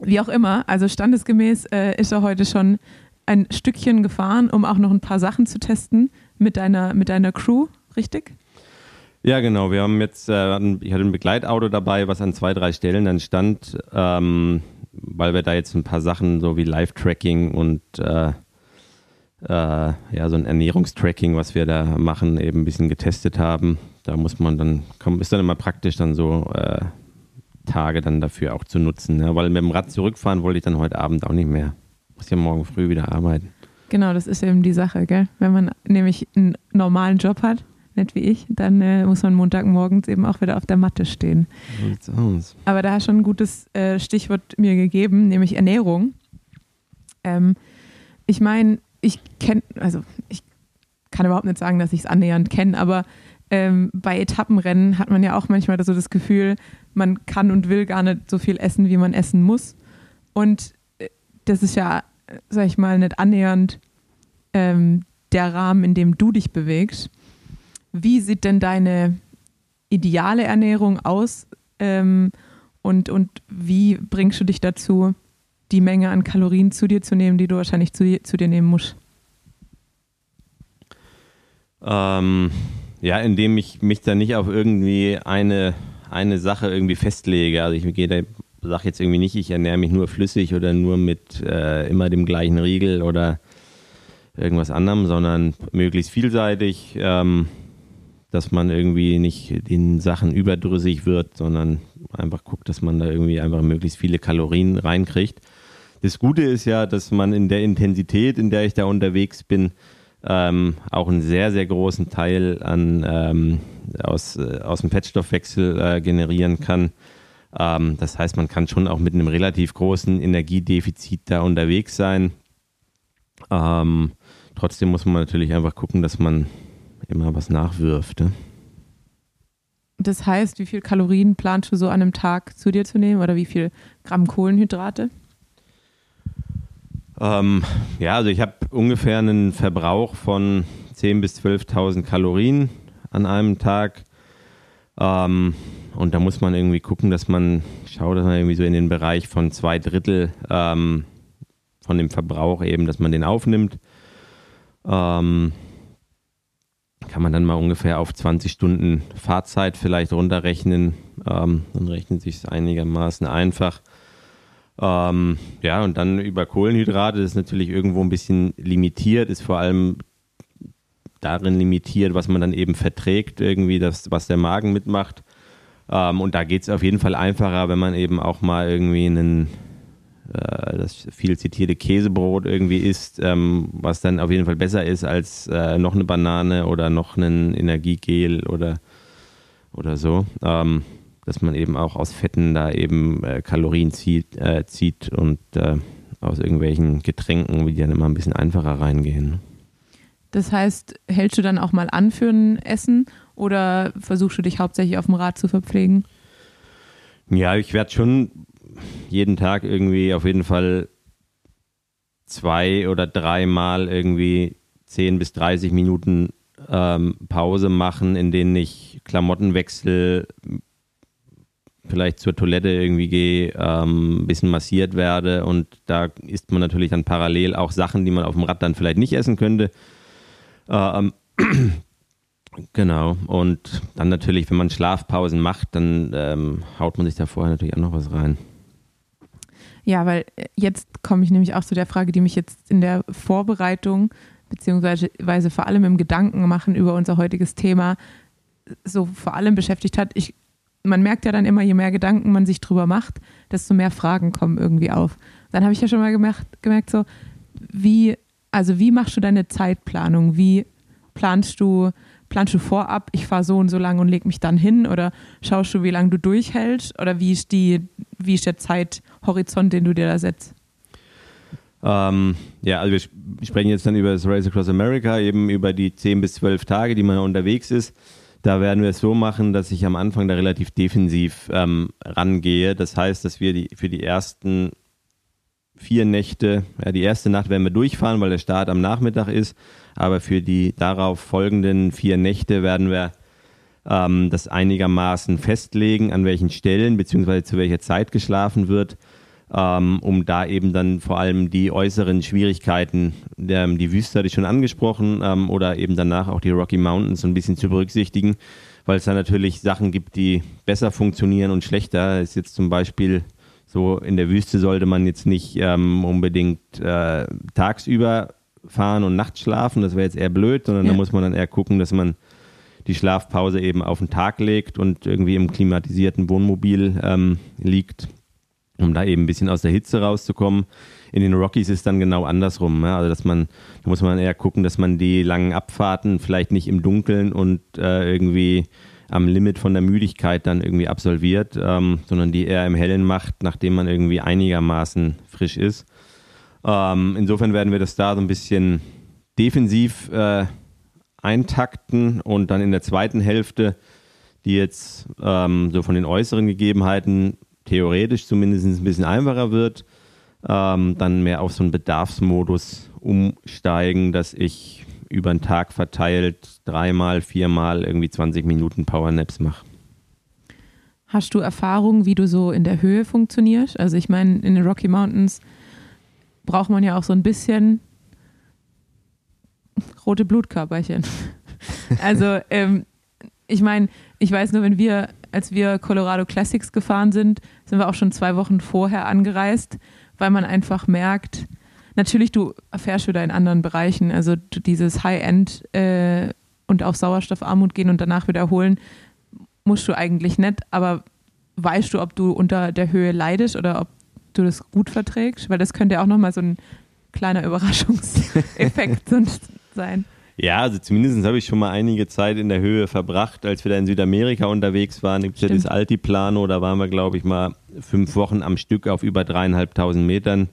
S4: wie auch immer, also standesgemäß äh, ist er heute schon ein Stückchen gefahren, um auch noch ein paar Sachen zu testen mit deiner, mit deiner Crew, richtig?
S5: Ja, genau. Wir haben jetzt, äh, ich hatte ein Begleitauto dabei, was an zwei, drei Stellen dann stand, ähm, weil wir da jetzt ein paar Sachen so wie Live-Tracking und äh, äh, ja, so ein Ernährungstracking, was wir da machen, eben ein bisschen getestet haben. Da muss man dann, ist dann immer praktisch, dann so äh, Tage dann dafür auch zu nutzen. Ne? Weil mit dem Rad zurückfahren wollte ich dann heute Abend auch nicht mehr. Muss ja morgen früh wieder arbeiten.
S4: Genau, das ist eben die Sache, gell? Wenn man nämlich einen normalen Job hat, nicht wie ich, dann äh, muss man Montagmorgens eben auch wieder auf der Matte stehen. Aber da hast du schon ein gutes äh, Stichwort mir gegeben, nämlich Ernährung. Ähm, ich meine, ich kenne, also ich kann überhaupt nicht sagen, dass ich es annähernd kenne, aber ähm, bei Etappenrennen hat man ja auch manchmal so das Gefühl, man kann und will gar nicht so viel essen, wie man essen muss. Und das ist ja, sag ich mal, nicht annähernd ähm, der Rahmen, in dem du dich bewegst. Wie sieht denn deine ideale Ernährung aus ähm, und, und wie bringst du dich dazu, die Menge an Kalorien zu dir zu nehmen, die du wahrscheinlich zu, zu dir nehmen musst?
S5: Ähm, ja, indem ich mich da nicht auf irgendwie eine, eine Sache irgendwie festlege. Also ich gehe da sage jetzt irgendwie nicht, ich ernähre mich nur flüssig oder nur mit äh, immer dem gleichen Riegel oder irgendwas anderem, sondern möglichst vielseitig, ähm, dass man irgendwie nicht den Sachen überdrüssig wird, sondern einfach guckt, dass man da irgendwie einfach möglichst viele Kalorien reinkriegt. Das Gute ist ja, dass man in der Intensität, in der ich da unterwegs bin, ähm, auch einen sehr, sehr großen Teil an, ähm, aus, äh, aus dem Fettstoffwechsel äh, generieren kann ähm, das heißt, man kann schon auch mit einem relativ großen Energiedefizit da unterwegs sein. Ähm, trotzdem muss man natürlich einfach gucken, dass man immer was nachwirft. Ne?
S4: Das heißt, wie viel Kalorien planst du so an einem Tag zu dir zu nehmen oder wie viel Gramm Kohlenhydrate?
S5: Ähm, ja, also ich habe ungefähr einen Verbrauch von 10.000 bis 12.000 Kalorien an einem Tag. Ähm, und da muss man irgendwie gucken, dass man schaut, dass man irgendwie so in den Bereich von zwei Drittel ähm, von dem Verbrauch eben, dass man den aufnimmt. Ähm, kann man dann mal ungefähr auf 20 Stunden Fahrzeit vielleicht runterrechnen. Ähm, dann rechnet sich es einigermaßen einfach. Ähm, ja, und dann über Kohlenhydrate, das ist natürlich irgendwo ein bisschen limitiert, ist vor allem darin limitiert, was man dann eben verträgt, irgendwie das, was der Magen mitmacht. Ähm, und da geht es auf jeden Fall einfacher, wenn man eben auch mal irgendwie einen, äh, das viel zitierte Käsebrot irgendwie isst, ähm, was dann auf jeden Fall besser ist als äh, noch eine Banane oder noch ein Energiegel oder, oder so. Ähm, dass man eben auch aus Fetten da eben äh, Kalorien zieht, äh, zieht und äh, aus irgendwelchen Getränken, die dann immer ein bisschen einfacher reingehen.
S4: Das heißt, hältst du dann auch mal an für ein Essen oder versuchst du dich hauptsächlich auf dem Rad zu verpflegen?
S5: Ja, ich werde schon jeden Tag irgendwie auf jeden Fall zwei oder dreimal irgendwie 10 bis 30 Minuten ähm, Pause machen, in denen ich Klamotten wechsle, vielleicht zur Toilette irgendwie gehe, ähm, ein bisschen massiert werde und da isst man natürlich dann parallel auch Sachen, die man auf dem Rad dann vielleicht nicht essen könnte. Ähm, genau. Und dann natürlich, wenn man Schlafpausen macht, dann ähm, haut man sich da vorher natürlich auch noch was rein.
S4: Ja, weil äh, jetzt komme ich nämlich auch zu der Frage, die mich jetzt in der Vorbereitung beziehungsweise vor allem im Gedanken machen über unser heutiges Thema so vor allem beschäftigt hat. Ich man merkt ja dann immer, je mehr Gedanken man sich drüber macht, desto mehr Fragen kommen irgendwie auf. Dann habe ich ja schon mal gemerkt, gemerkt, so, wie, also wie machst du deine Zeitplanung? Wie planst du, planst du vorab, ich fahre so und so lang und leg mich dann hin? Oder schaust du, wie lange du durchhältst? Oder wie ist, die, wie ist der Zeithorizont, den du dir da setzt?
S5: Ähm, ja, also wir sprechen jetzt dann über das Race Across America, eben über die 10 bis 12 Tage, die man unterwegs ist. Da werden wir es so machen, dass ich am Anfang da relativ defensiv ähm, rangehe. Das heißt, dass wir die, für die ersten vier Nächte, ja, die erste Nacht werden wir durchfahren, weil der Start am Nachmittag ist. Aber für die darauf folgenden vier Nächte werden wir ähm, das einigermaßen festlegen, an welchen Stellen bzw. zu welcher Zeit geschlafen wird ähm, um da eben dann vor allem die äußeren Schwierigkeiten, ähm, die Wüste hatte ich schon angesprochen, ähm, oder eben danach auch die Rocky Mountains ein bisschen zu berücksichtigen, weil es da natürlich Sachen gibt, die besser funktionieren und schlechter. ist jetzt zum Beispiel so, in der Wüste sollte man jetzt nicht ähm, unbedingt äh, tagsüber fahren und nachts schlafen, das wäre jetzt eher blöd, sondern ja. da muss man dann eher gucken, dass man die Schlafpause eben auf den Tag legt und irgendwie im klimatisierten Wohnmobil ähm, liegt um da eben ein bisschen aus der Hitze rauszukommen. In den Rockies ist dann genau andersrum. Ja? Also dass man, da muss man eher gucken, dass man die langen Abfahrten vielleicht nicht im Dunkeln und äh, irgendwie am Limit von der Müdigkeit dann irgendwie absolviert, ähm, sondern die eher im Hellen macht, nachdem man irgendwie einigermaßen frisch ist. Ähm, insofern werden wir das da so ein bisschen defensiv äh, eintakten und dann in der zweiten Hälfte, die jetzt ähm, so von den äußeren Gegebenheiten theoretisch zumindest ein bisschen einfacher wird, ähm, dann mehr auf so einen Bedarfsmodus umsteigen, dass ich über den Tag verteilt dreimal, viermal irgendwie 20 Minuten Powernaps mache.
S4: Hast du Erfahrung, wie du so in der Höhe funktionierst? Also ich meine, in den Rocky Mountains braucht man ja auch so ein bisschen rote Blutkörperchen. also ähm, ich meine, ich weiß nur, wenn wir als wir Colorado Classics gefahren sind, sind wir auch schon zwei Wochen vorher angereist, weil man einfach merkt, natürlich, du erfährst wieder in anderen Bereichen, also dieses High-End äh, und auf Sauerstoffarmut gehen und danach wiederholen, musst du eigentlich nicht, aber weißt du, ob du unter der Höhe leidest oder ob du das gut verträgst? Weil das könnte ja auch nochmal so ein kleiner Überraschungseffekt sein.
S5: Ja, also zumindest habe ich schon mal einige Zeit in der Höhe verbracht, als wir da in Südamerika unterwegs waren. Gibt es ja das Altiplano, da waren wir, glaube ich, mal fünf Wochen am Stück auf über dreieinhalbtausend Metern.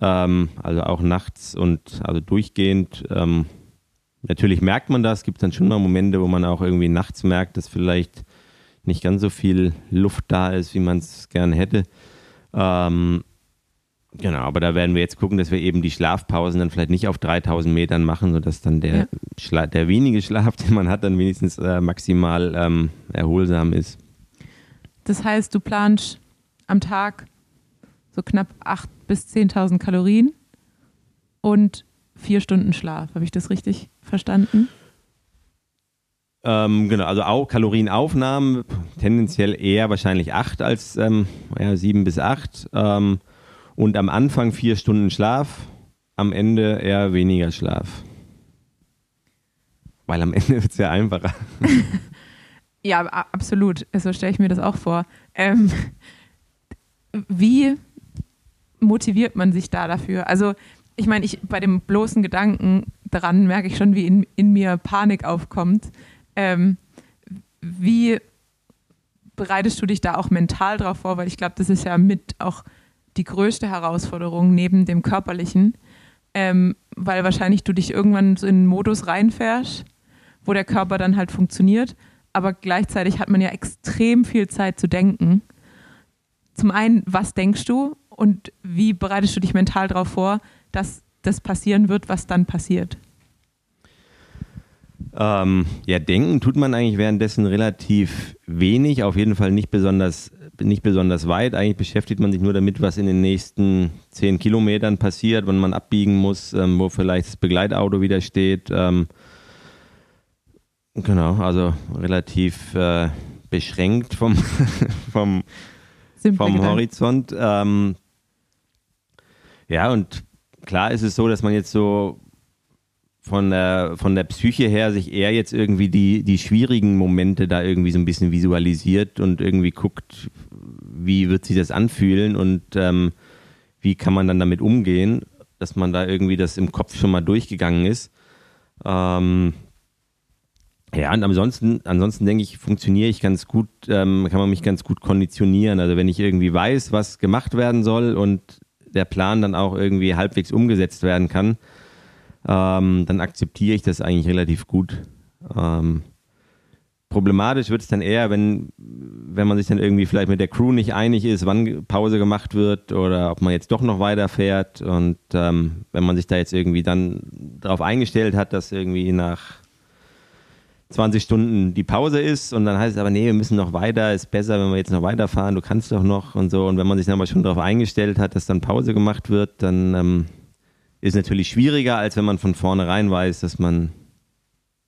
S5: Ähm, also auch nachts und also durchgehend. Ähm, natürlich merkt man das, gibt dann schon mal Momente, wo man auch irgendwie nachts merkt, dass vielleicht nicht ganz so viel Luft da ist, wie man es gerne hätte. Ähm, Genau, aber da werden wir jetzt gucken, dass wir eben die Schlafpausen dann vielleicht nicht auf 3000 Metern machen, sodass dann der, ja. der wenige Schlaf, den man hat, dann wenigstens äh, maximal ähm, erholsam ist.
S4: Das heißt, du planst am Tag so knapp 8.000 bis 10.000 Kalorien und vier Stunden Schlaf. Habe ich das richtig verstanden?
S5: Ähm, genau, also auch Kalorienaufnahmen tendenziell eher wahrscheinlich acht als ähm, ja, sieben bis acht. Ähm, und am Anfang vier Stunden Schlaf, am Ende eher weniger Schlaf. Weil am Ende wird es ja einfacher.
S4: ja, absolut. So stelle ich mir das auch vor. Ähm, wie motiviert man sich da dafür? Also, ich meine, ich bei dem bloßen Gedanken daran merke ich schon, wie in, in mir Panik aufkommt. Ähm, wie bereitest du dich da auch mental drauf vor? Weil ich glaube, das ist ja mit auch die größte Herausforderung neben dem körperlichen, ähm, weil wahrscheinlich du dich irgendwann so in einen Modus reinfährst, wo der Körper dann halt funktioniert, aber gleichzeitig hat man ja extrem viel Zeit zu denken. Zum einen, was denkst du und wie bereitest du dich mental darauf vor, dass das passieren wird, was dann passiert?
S5: Ähm, ja, denken tut man eigentlich währenddessen relativ wenig, auf jeden Fall nicht besonders, nicht besonders weit. Eigentlich beschäftigt man sich nur damit, was in den nächsten zehn Kilometern passiert, wenn man abbiegen muss, ähm, wo vielleicht das Begleitauto wieder steht. Ähm, genau, also relativ äh, beschränkt vom, vom, vom Horizont. Ähm, ja, und klar ist es so, dass man jetzt so von der, von der Psyche her sich eher jetzt irgendwie die, die schwierigen Momente da irgendwie so ein bisschen visualisiert und irgendwie guckt, wie wird sich das anfühlen und ähm, wie kann man dann damit umgehen, dass man da irgendwie das im Kopf schon mal durchgegangen ist. Ähm, ja, und ansonsten, ansonsten denke ich, funktioniere ich ganz gut, ähm, kann man mich ganz gut konditionieren. Also wenn ich irgendwie weiß, was gemacht werden soll und der Plan dann auch irgendwie halbwegs umgesetzt werden kann, ähm, dann akzeptiere ich das eigentlich relativ gut. Ähm, problematisch wird es dann eher, wenn, wenn man sich dann irgendwie vielleicht mit der Crew nicht einig ist, wann Pause gemacht wird oder ob man jetzt doch noch weiterfährt. Und ähm, wenn man sich da jetzt irgendwie dann darauf eingestellt hat, dass irgendwie nach 20 Stunden die Pause ist und dann heißt es aber, nee, wir müssen noch weiter, ist besser, wenn wir jetzt noch weiterfahren, du kannst doch noch und so. Und wenn man sich dann aber schon darauf eingestellt hat, dass dann Pause gemacht wird, dann ähm, ist natürlich schwieriger, als wenn man von vornherein weiß, dass man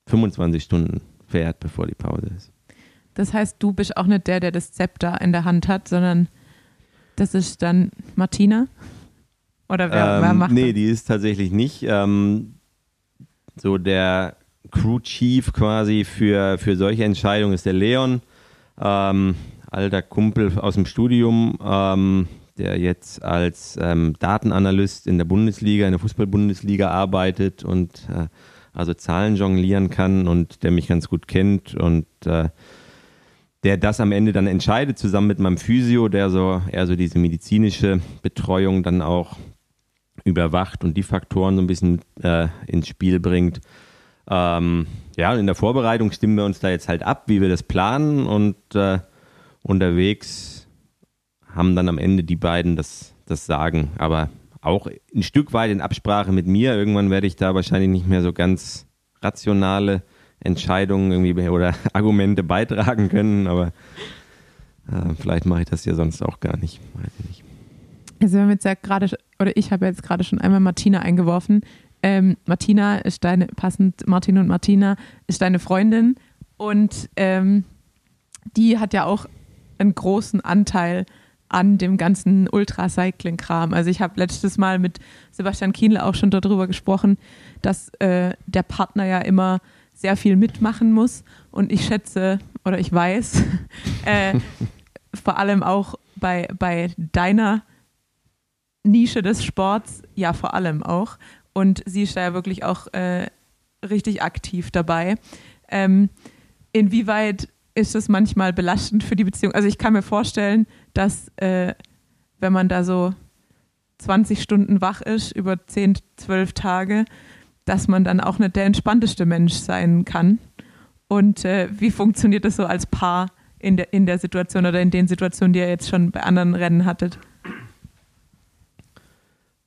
S5: 25 Stunden fährt, bevor die Pause ist.
S4: Das heißt, du bist auch nicht der, der das Zepter in der Hand hat, sondern das ist dann Martina? Oder wer,
S5: ähm,
S4: wer macht
S5: Nee,
S4: das?
S5: die ist tatsächlich nicht. Ähm, so der Crew Chief quasi für, für solche Entscheidungen ist der Leon, ähm, alter Kumpel aus dem Studium. Ähm, der jetzt als ähm, Datenanalyst in der Bundesliga, in der Fußball-Bundesliga arbeitet und äh, also Zahlen jonglieren kann und der mich ganz gut kennt und äh, der das am Ende dann entscheidet, zusammen mit meinem Physio, der so eher so diese medizinische Betreuung dann auch überwacht und die Faktoren so ein bisschen äh, ins Spiel bringt. Ähm, ja, in der Vorbereitung stimmen wir uns da jetzt halt ab, wie wir das planen und äh, unterwegs haben dann am Ende die beiden das, das Sagen. Aber auch ein Stück weit in Absprache mit mir. Irgendwann werde ich da wahrscheinlich nicht mehr so ganz rationale Entscheidungen irgendwie oder Argumente beitragen können, aber äh, vielleicht mache ich das ja sonst auch gar nicht. Nicht.
S4: Also wir haben jetzt ja gerade, oder ich habe jetzt gerade schon einmal Martina eingeworfen. Ähm, Martina ist deine, passend Martin und Martina ist deine Freundin und ähm, die hat ja auch einen großen Anteil an dem ganzen Ultracycling-Kram. Also ich habe letztes Mal mit Sebastian Kienle auch schon darüber gesprochen, dass äh, der Partner ja immer sehr viel mitmachen muss. Und ich schätze oder ich weiß, äh, vor allem auch bei, bei deiner Nische des Sports, ja vor allem auch. Und sie ist da ja wirklich auch äh, richtig aktiv dabei. Ähm, inwieweit ist es manchmal belastend für die Beziehung? Also ich kann mir vorstellen, dass äh, wenn man da so 20 Stunden wach ist, über 10, 12 Tage, dass man dann auch nicht der entspannteste Mensch sein kann. Und äh, wie funktioniert das so als Paar in der, in der Situation oder in den Situationen, die ihr jetzt schon bei anderen Rennen hattet?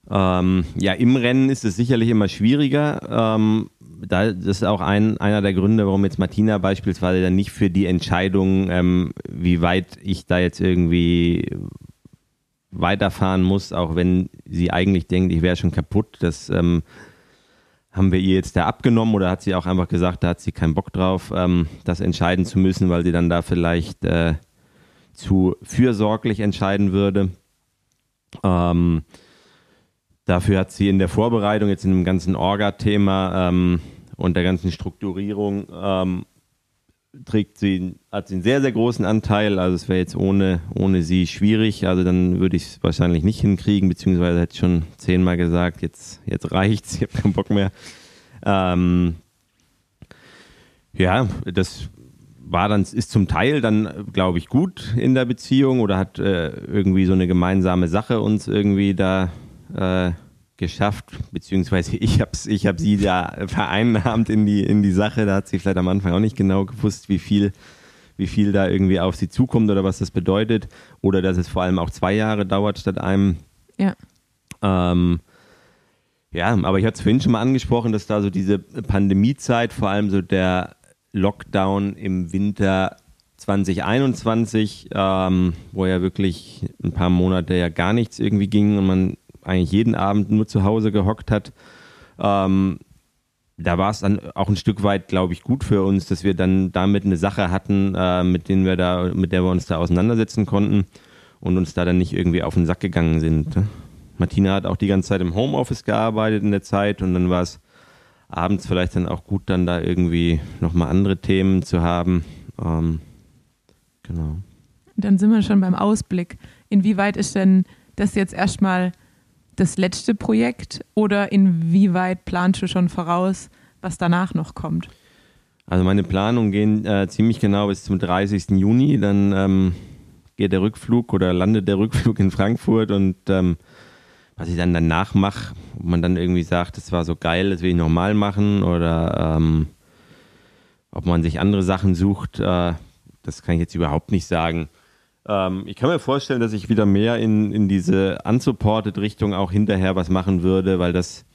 S5: Ähm, ja, im Rennen ist es sicherlich immer schwieriger. Ähm, da, das ist auch ein, einer der Gründe, warum jetzt Martina beispielsweise dann nicht für die Entscheidung, ähm, wie weit ich da jetzt irgendwie weiterfahren muss, auch wenn sie eigentlich denkt, ich wäre schon kaputt. Das ähm, haben wir ihr jetzt da abgenommen oder hat sie auch einfach gesagt, da hat sie keinen Bock drauf, ähm, das entscheiden zu müssen, weil sie dann da vielleicht äh, zu fürsorglich entscheiden würde. Ähm, dafür hat sie in der Vorbereitung, jetzt in dem ganzen Orga-Thema ähm, und der ganzen Strukturierung, ähm, trägt sie, hat sie einen sehr, sehr großen Anteil. Also es wäre jetzt ohne, ohne sie schwierig. Also dann würde ich es wahrscheinlich nicht hinkriegen, beziehungsweise hätte ich schon zehnmal gesagt, jetzt, jetzt reicht's, ich habe keinen Bock mehr. Ähm, ja, das war dann, ist zum Teil dann, glaube ich, gut in der Beziehung oder hat äh, irgendwie so eine gemeinsame Sache uns irgendwie da äh, geschafft, beziehungsweise ich habe ich hab sie da vereinnahmt in die, in die Sache. Da hat sie vielleicht am Anfang auch nicht genau gewusst, wie viel, wie viel da irgendwie auf sie zukommt oder was das bedeutet. Oder dass es vor allem auch zwei Jahre dauert statt einem.
S4: Ja.
S5: Ähm, ja, aber ich hatte es vorhin schon mal angesprochen, dass da so diese Pandemiezeit, vor allem so der Lockdown im Winter 2021, ähm, wo ja wirklich ein paar Monate ja gar nichts irgendwie ging und man eigentlich jeden Abend nur zu Hause gehockt hat. Ähm, da war es dann auch ein Stück weit, glaube ich, gut für uns, dass wir dann damit eine Sache hatten, äh, mit denen wir da, mit der wir uns da auseinandersetzen konnten und uns da dann nicht irgendwie auf den Sack gegangen sind. Martina hat auch die ganze Zeit im Homeoffice gearbeitet in der Zeit und dann war es abends vielleicht dann auch gut, dann da irgendwie nochmal andere Themen zu haben. Ähm, genau.
S4: Dann sind wir schon beim Ausblick. Inwieweit ist denn das jetzt erstmal das letzte Projekt oder inwieweit planst du schon voraus, was danach noch kommt?
S5: Also meine Planungen gehen äh, ziemlich genau bis zum 30. Juni. Dann ähm, geht der Rückflug oder landet der Rückflug in Frankfurt und ähm, was ich dann danach mache, ob man dann irgendwie sagt, das war so geil, das will ich nochmal machen oder ähm, ob man sich andere Sachen sucht, äh, das kann ich jetzt überhaupt nicht sagen. Ähm, ich kann mir vorstellen, dass ich wieder mehr in, in diese unsupported Richtung auch hinterher was machen würde, weil das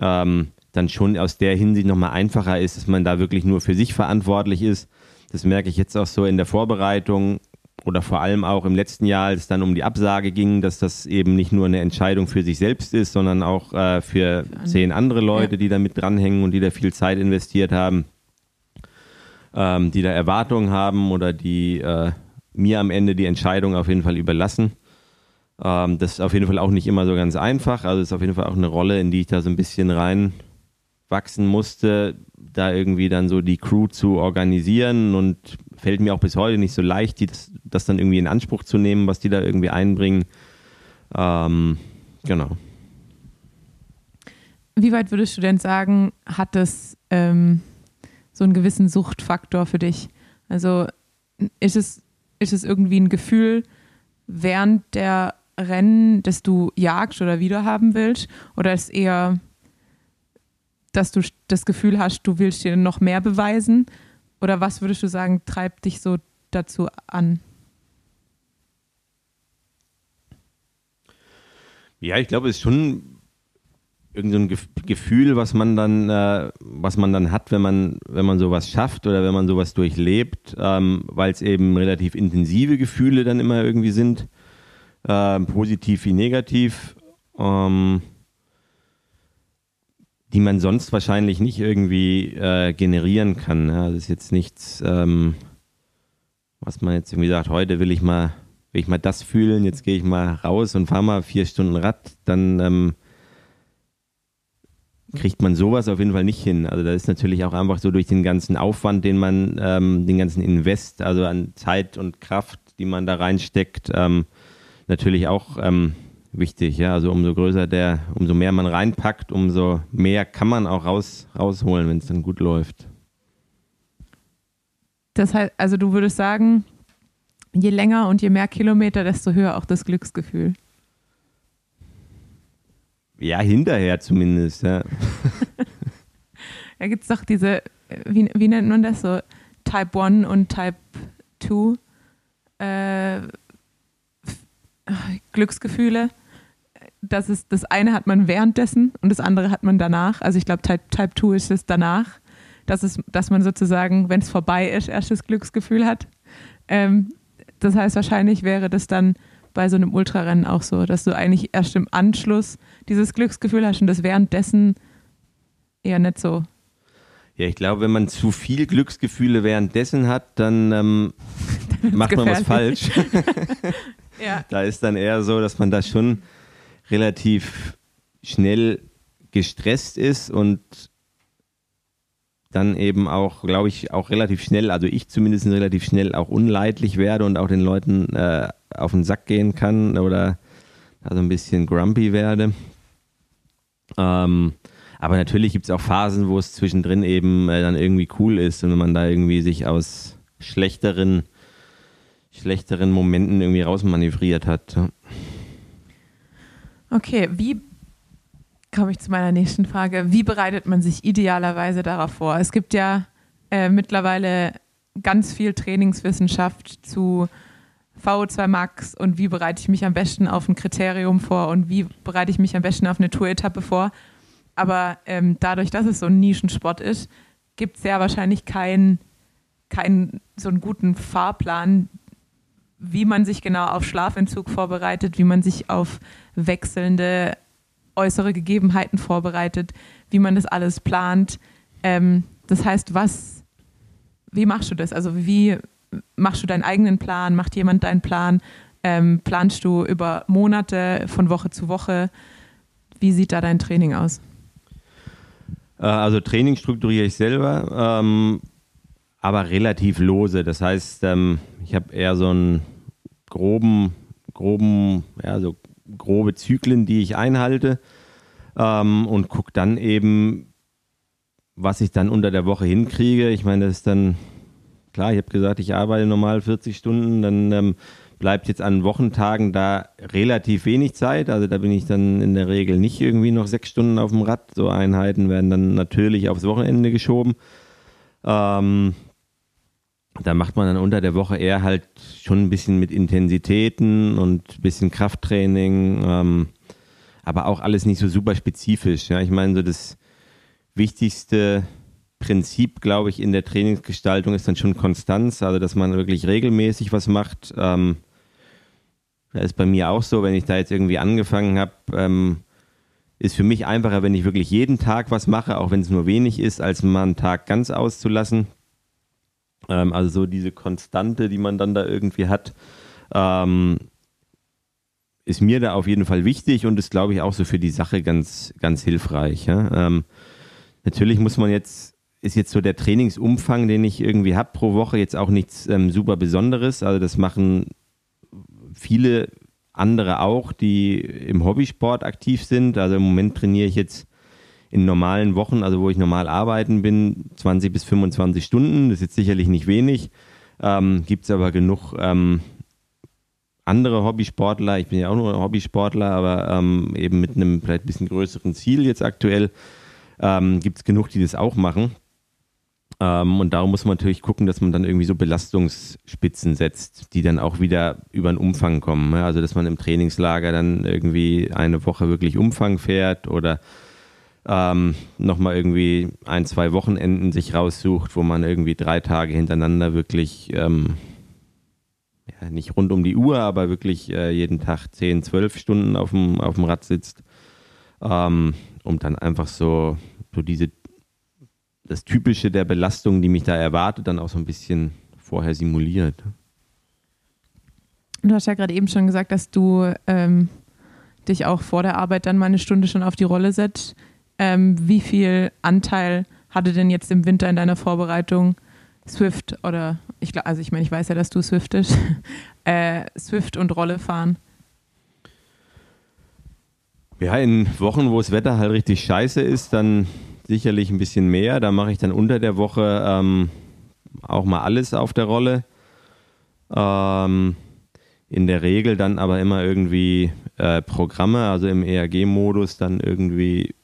S5: ähm, dann schon aus der Hinsicht nochmal einfacher ist, dass man da wirklich nur für sich verantwortlich ist. Das merke ich jetzt auch so in der Vorbereitung oder vor allem auch im letzten Jahr, als es dann um die Absage ging, dass das eben nicht nur eine Entscheidung für sich selbst ist, sondern auch äh, für, für zehn andere Leute, ja. die da mit dranhängen und die da viel Zeit investiert haben, ähm, die da Erwartungen haben oder die äh, mir am Ende die Entscheidung auf jeden Fall überlassen. Ähm, das ist auf jeden Fall auch nicht immer so ganz einfach. Also ist auf jeden Fall auch eine Rolle, in die ich da so ein bisschen reinwachsen musste, da irgendwie dann so die Crew zu organisieren und fällt mir auch bis heute nicht so leicht, die das, das dann irgendwie in Anspruch zu nehmen, was die da irgendwie einbringen. Ähm, genau.
S4: Wie weit würdest du denn sagen, hat das ähm, so einen gewissen Suchtfaktor für dich? Also ist es ist es irgendwie ein Gefühl während der Rennen, das du jagst oder wiederhaben willst? Oder ist eher, dass du das Gefühl hast, du willst dir noch mehr beweisen? Oder was würdest du sagen, treibt dich so dazu an?
S5: Ja, ich glaube, es ist schon irgendein so Gefühl, was man dann, äh, was man dann hat, wenn man, wenn man sowas schafft oder wenn man sowas durchlebt, ähm, weil es eben relativ intensive Gefühle dann immer irgendwie sind, äh, positiv wie negativ, ähm, die man sonst wahrscheinlich nicht irgendwie äh, generieren kann. Ja, das ist jetzt nichts, ähm, was man jetzt irgendwie sagt, heute will ich mal, will ich mal das fühlen, jetzt gehe ich mal raus und fahre mal vier Stunden Rad, dann ähm, kriegt man sowas auf jeden Fall nicht hin. Also das ist natürlich auch einfach so durch den ganzen Aufwand, den man, ähm, den ganzen Invest, also an Zeit und Kraft, die man da reinsteckt, ähm, natürlich auch ähm, wichtig. Ja, also umso größer der, umso mehr man reinpackt, umso mehr kann man auch raus, rausholen, wenn es dann gut läuft.
S4: Das heißt, also du würdest sagen, je länger und je mehr Kilometer, desto höher auch das Glücksgefühl.
S5: Ja, hinterher zumindest, ja.
S4: da gibt es doch diese, wie, wie nennt man das so, Type 1 und Type 2 äh, Glücksgefühle. Das, ist, das eine hat man währenddessen und das andere hat man danach. Also ich glaube, Type, Type 2 ist es danach, dass, es, dass man sozusagen, wenn es vorbei ist, erst das Glücksgefühl hat. Ähm, das heißt, wahrscheinlich wäre das dann bei so einem Ultrarennen auch so, dass du eigentlich erst im Anschluss dieses Glücksgefühl hast und das währenddessen eher nicht so.
S5: Ja, ich glaube, wenn man zu viel Glücksgefühle währenddessen hat, dann ähm, macht man was falsch.
S4: ja.
S5: Da ist dann eher so, dass man da schon relativ schnell gestresst ist und dann eben auch, glaube ich, auch relativ schnell, also ich zumindest relativ schnell auch unleidlich werde und auch den Leuten äh, auf den Sack gehen kann oder also ein bisschen grumpy werde. Ähm, aber natürlich gibt es auch Phasen, wo es zwischendrin eben äh, dann irgendwie cool ist und wenn man da irgendwie sich aus schlechteren, schlechteren Momenten irgendwie rausmanövriert hat.
S4: Okay, wie komme ich zu meiner nächsten Frage. Wie bereitet man sich idealerweise darauf vor? Es gibt ja äh, mittlerweile ganz viel Trainingswissenschaft zu VO2 Max und wie bereite ich mich am besten auf ein Kriterium vor und wie bereite ich mich am besten auf eine Tour-Etappe vor. Aber ähm, dadurch, dass es so ein Nischensport ist, gibt es ja wahrscheinlich keinen kein, so einen guten Fahrplan, wie man sich genau auf Schlafentzug vorbereitet, wie man sich auf wechselnde äußere Gegebenheiten vorbereitet, wie man das alles plant. Ähm, das heißt, was, wie machst du das? Also wie machst du deinen eigenen Plan? Macht jemand deinen Plan? Ähm, planst du über Monate von Woche zu Woche? Wie sieht da dein Training aus?
S5: Äh, also Training strukturiere ich selber, ähm, aber relativ lose. Das heißt, ähm, ich habe eher so einen groben, groben, ja, so grobe Zyklen, die ich einhalte ähm, und gucke dann eben, was ich dann unter der Woche hinkriege. Ich meine, das ist dann, klar, ich habe gesagt, ich arbeite normal 40 Stunden, dann ähm, bleibt jetzt an Wochentagen da relativ wenig Zeit. Also da bin ich dann in der Regel nicht irgendwie noch sechs Stunden auf dem Rad. So Einheiten werden dann natürlich aufs Wochenende geschoben. Ähm, da macht man dann unter der Woche eher halt schon ein bisschen mit Intensitäten und ein bisschen Krafttraining, ähm, aber auch alles nicht so super spezifisch. Ja, ich meine, so das wichtigste Prinzip, glaube ich, in der Trainingsgestaltung ist dann schon Konstanz, also dass man wirklich regelmäßig was macht. Ähm, das ist bei mir auch so, wenn ich da jetzt irgendwie angefangen habe, ähm, ist für mich einfacher, wenn ich wirklich jeden Tag was mache, auch wenn es nur wenig ist, als mal einen Tag ganz auszulassen. Ähm, also so diese Konstante, die man dann da irgendwie hat, ähm, ist mir da auf jeden Fall wichtig und ist, glaube ich, auch so für die Sache ganz, ganz hilfreich. Ja? Ähm, natürlich muss man jetzt, ist jetzt so der Trainingsumfang, den ich irgendwie habe pro Woche, jetzt auch nichts ähm, super Besonderes. Also das machen viele andere auch, die im Hobbysport aktiv sind. Also im Moment trainiere ich jetzt in normalen Wochen, also wo ich normal arbeiten bin, 20 bis 25 Stunden. Das ist jetzt sicherlich nicht wenig. Ähm, Gibt es aber genug ähm, andere Hobbysportler. Ich bin ja auch nur Hobbysportler, aber ähm, eben mit einem vielleicht ein bisschen größeren Ziel jetzt aktuell. Ähm, Gibt es genug, die das auch machen. Ähm, und darum muss man natürlich gucken, dass man dann irgendwie so Belastungsspitzen setzt, die dann auch wieder über den Umfang kommen. Also dass man im Trainingslager dann irgendwie eine Woche wirklich Umfang fährt oder ähm, nochmal irgendwie ein, zwei Wochenenden sich raussucht, wo man irgendwie drei Tage hintereinander wirklich, ähm, ja, nicht rund um die Uhr, aber wirklich äh, jeden Tag 10, 12 Stunden auf dem, auf dem Rad sitzt, ähm, um dann einfach so, so diese, das Typische der Belastung, die mich da erwartet, dann auch so ein bisschen vorher simuliert.
S4: Du hast ja gerade eben schon gesagt, dass du ähm, dich auch vor der Arbeit dann mal eine Stunde schon auf die Rolle setzt. Ähm, wie viel Anteil hatte denn jetzt im Winter in deiner Vorbereitung Swift oder ich glaube, also ich meine, ich weiß ja, dass du Swiftest, äh, Swift und Rolle fahren?
S5: Ja, in Wochen, wo das Wetter halt richtig scheiße ist, dann sicherlich ein bisschen mehr. Da mache ich dann unter der Woche ähm, auch mal alles auf der Rolle. Ähm, in der Regel dann aber immer irgendwie äh, Programme, also im ERG-Modus dann irgendwie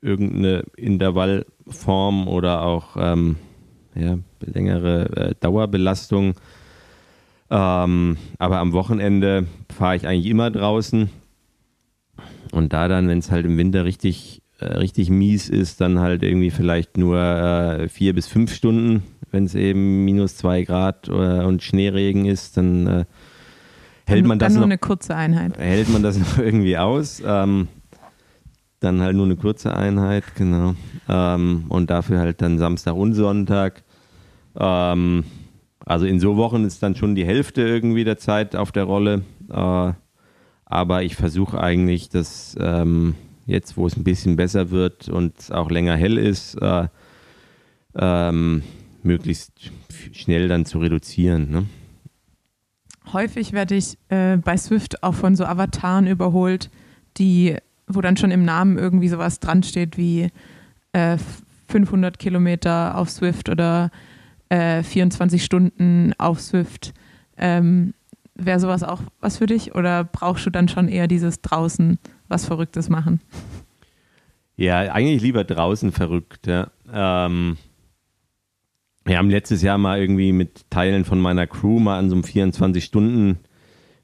S5: irgendeine Intervallform oder auch ähm, ja, längere äh, Dauerbelastung. Ähm, aber am Wochenende fahre ich eigentlich immer draußen. Und da dann, wenn es halt im Winter richtig, äh, richtig mies ist, dann halt irgendwie vielleicht nur äh, vier bis fünf Stunden, wenn es eben minus zwei Grad äh, und Schneeregen ist, dann äh, hält man das
S4: dann nur
S5: noch,
S4: eine kurze Einheit.
S5: hält man das noch irgendwie aus. Ähm, dann halt nur eine kurze Einheit, genau. Ähm, und dafür halt dann Samstag und Sonntag. Ähm, also in so Wochen ist dann schon die Hälfte irgendwie der Zeit auf der Rolle. Äh, aber ich versuche eigentlich, dass ähm, jetzt, wo es ein bisschen besser wird und auch länger hell ist, äh, ähm, möglichst schnell dann zu reduzieren. Ne?
S4: Häufig werde ich äh, bei Swift auch von so Avataren überholt, die, wo dann schon im Namen irgendwie sowas dran steht wie äh, 500 Kilometer auf Swift oder äh, 24 Stunden auf Swift. Ähm, Wäre sowas auch was für dich oder brauchst du dann schon eher dieses draußen was Verrücktes machen?
S5: Ja, eigentlich lieber draußen verrückt. Ja. Ähm, wir haben letztes Jahr mal irgendwie mit Teilen von meiner Crew mal an so einem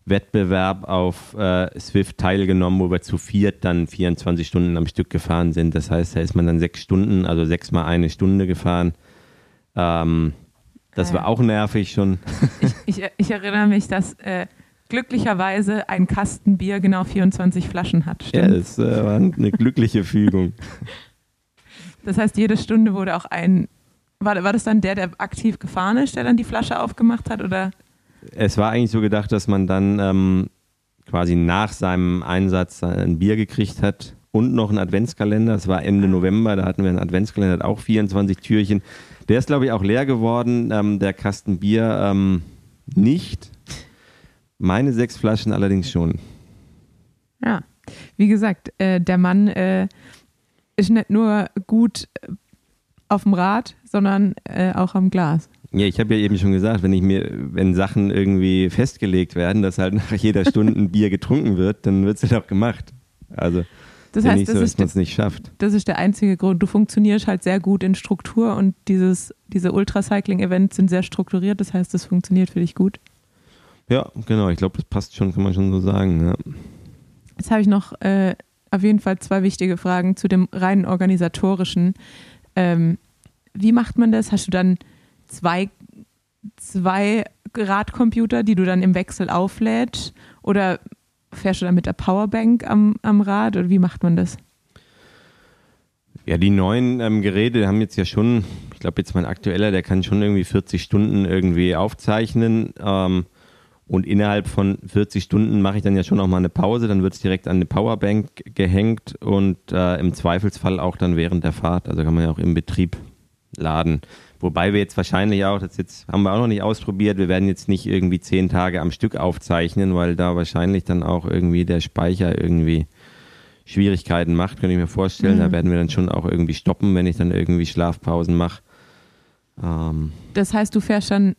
S5: 24-Stunden-Wettbewerb auf äh, Swift teilgenommen, wo wir zu viert dann 24 Stunden am Stück gefahren sind. Das heißt, da ist man dann sechs Stunden, also sechs mal eine Stunde gefahren. Ähm, das war auch nervig schon.
S4: Ich, ich, ich erinnere mich, dass äh, glücklicherweise ein Kasten Bier genau 24 Flaschen hat.
S5: Ja,
S4: Stimmt?
S5: das äh, war eine glückliche Fügung.
S4: Das heißt, jede Stunde wurde auch ein. War, war das dann der, der aktiv gefahren ist, der dann die Flasche aufgemacht hat? Oder?
S5: Es war eigentlich so gedacht, dass man dann ähm, quasi nach seinem Einsatz ein Bier gekriegt hat und noch einen Adventskalender. Es war Ende November, da hatten wir einen Adventskalender, hat auch 24 Türchen. Der ist, glaube ich, auch leer geworden, ähm, der Kasten Bier ähm, nicht. Meine sechs Flaschen allerdings schon.
S4: Ja, wie gesagt, äh, der Mann äh, ist nicht nur gut äh, auf dem Rad, sondern äh, auch am Glas.
S5: Ja, ich habe ja eben schon gesagt, wenn ich mir, wenn Sachen irgendwie festgelegt werden, dass halt nach jeder Stunde ein Bier getrunken wird, dann wird es halt auch gemacht. Also
S4: Das
S5: ja
S4: heißt,
S5: nicht
S4: das,
S5: so, dass
S4: ist,
S5: man es nicht schafft.
S4: das ist der einzige Grund. Du funktionierst halt sehr gut in Struktur und dieses, diese Ultracycling-Events sind sehr strukturiert. Das heißt, das funktioniert für dich gut.
S5: Ja, genau. Ich glaube, das passt schon, kann man schon so sagen. Ja.
S4: Jetzt habe ich noch äh, auf jeden Fall zwei wichtige Fragen zu dem rein organisatorischen. Ähm, wie macht man das? Hast du dann zwei, zwei Radcomputer, die du dann im Wechsel auflädst? Oder fährst du dann mit der Powerbank am, am Rad? Oder wie macht man das?
S5: Ja, die neuen ähm, Geräte haben jetzt ja schon, ich glaube jetzt mein aktueller, der kann schon irgendwie 40 Stunden irgendwie aufzeichnen. Ähm, und innerhalb von 40 Stunden mache ich dann ja schon auch mal eine Pause, dann wird es direkt an eine Powerbank gehängt und äh, im Zweifelsfall auch dann während der Fahrt. Also kann man ja auch im Betrieb laden. Wobei wir jetzt wahrscheinlich auch, das jetzt haben wir auch noch nicht ausprobiert, wir werden jetzt nicht irgendwie zehn Tage am Stück aufzeichnen, weil da wahrscheinlich dann auch irgendwie der Speicher irgendwie Schwierigkeiten macht, kann ich mir vorstellen.
S4: Mhm.
S5: Da werden wir dann schon auch irgendwie stoppen, wenn ich dann irgendwie Schlafpausen mache. Ähm,
S4: Das heißt, du fährst dann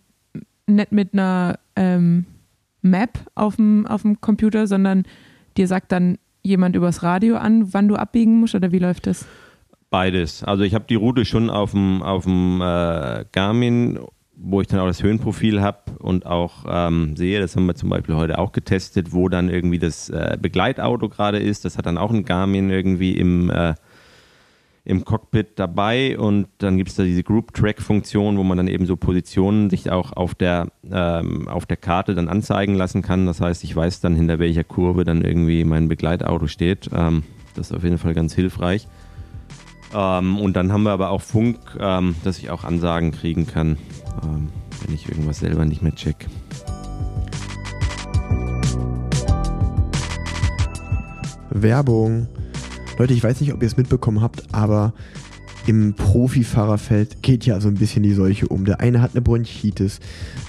S4: nicht mit einer ähm, Map auf dem, auf dem Computer, sondern dir sagt dann jemand übers Radio an, wann du abbiegen musst oder wie läuft das?
S5: Beides. Also ich habe die Route schon auf dem, auf dem äh, Garmin, wo ich dann auch das Höhenprofil habe und auch ähm, sehe, das haben wir zum Beispiel heute auch getestet, wo dann irgendwie das äh, Begleitauto gerade ist. Das hat dann auch ein Garmin irgendwie im, äh, im Cockpit dabei und dann gibt es da diese Group-Track-Funktion, wo man dann eben so Positionen sich auch auf der, ähm, auf der Karte dann anzeigen lassen kann. Das heißt, ich weiß dann, hinter welcher Kurve dann irgendwie mein Begleitauto steht. Ähm, das ist auf jeden Fall ganz hilfreich. Ähm, und dann haben wir aber auch Funk, ähm, dass ich auch Ansagen kriegen kann, ähm, wenn ich irgendwas selber nicht mehr check.
S3: Werbung. Leute, ich weiß nicht, ob ihr es mitbekommen habt, aber im Profifahrerfeld geht ja so ein bisschen die Seuche um. Der eine hat eine Bronchitis,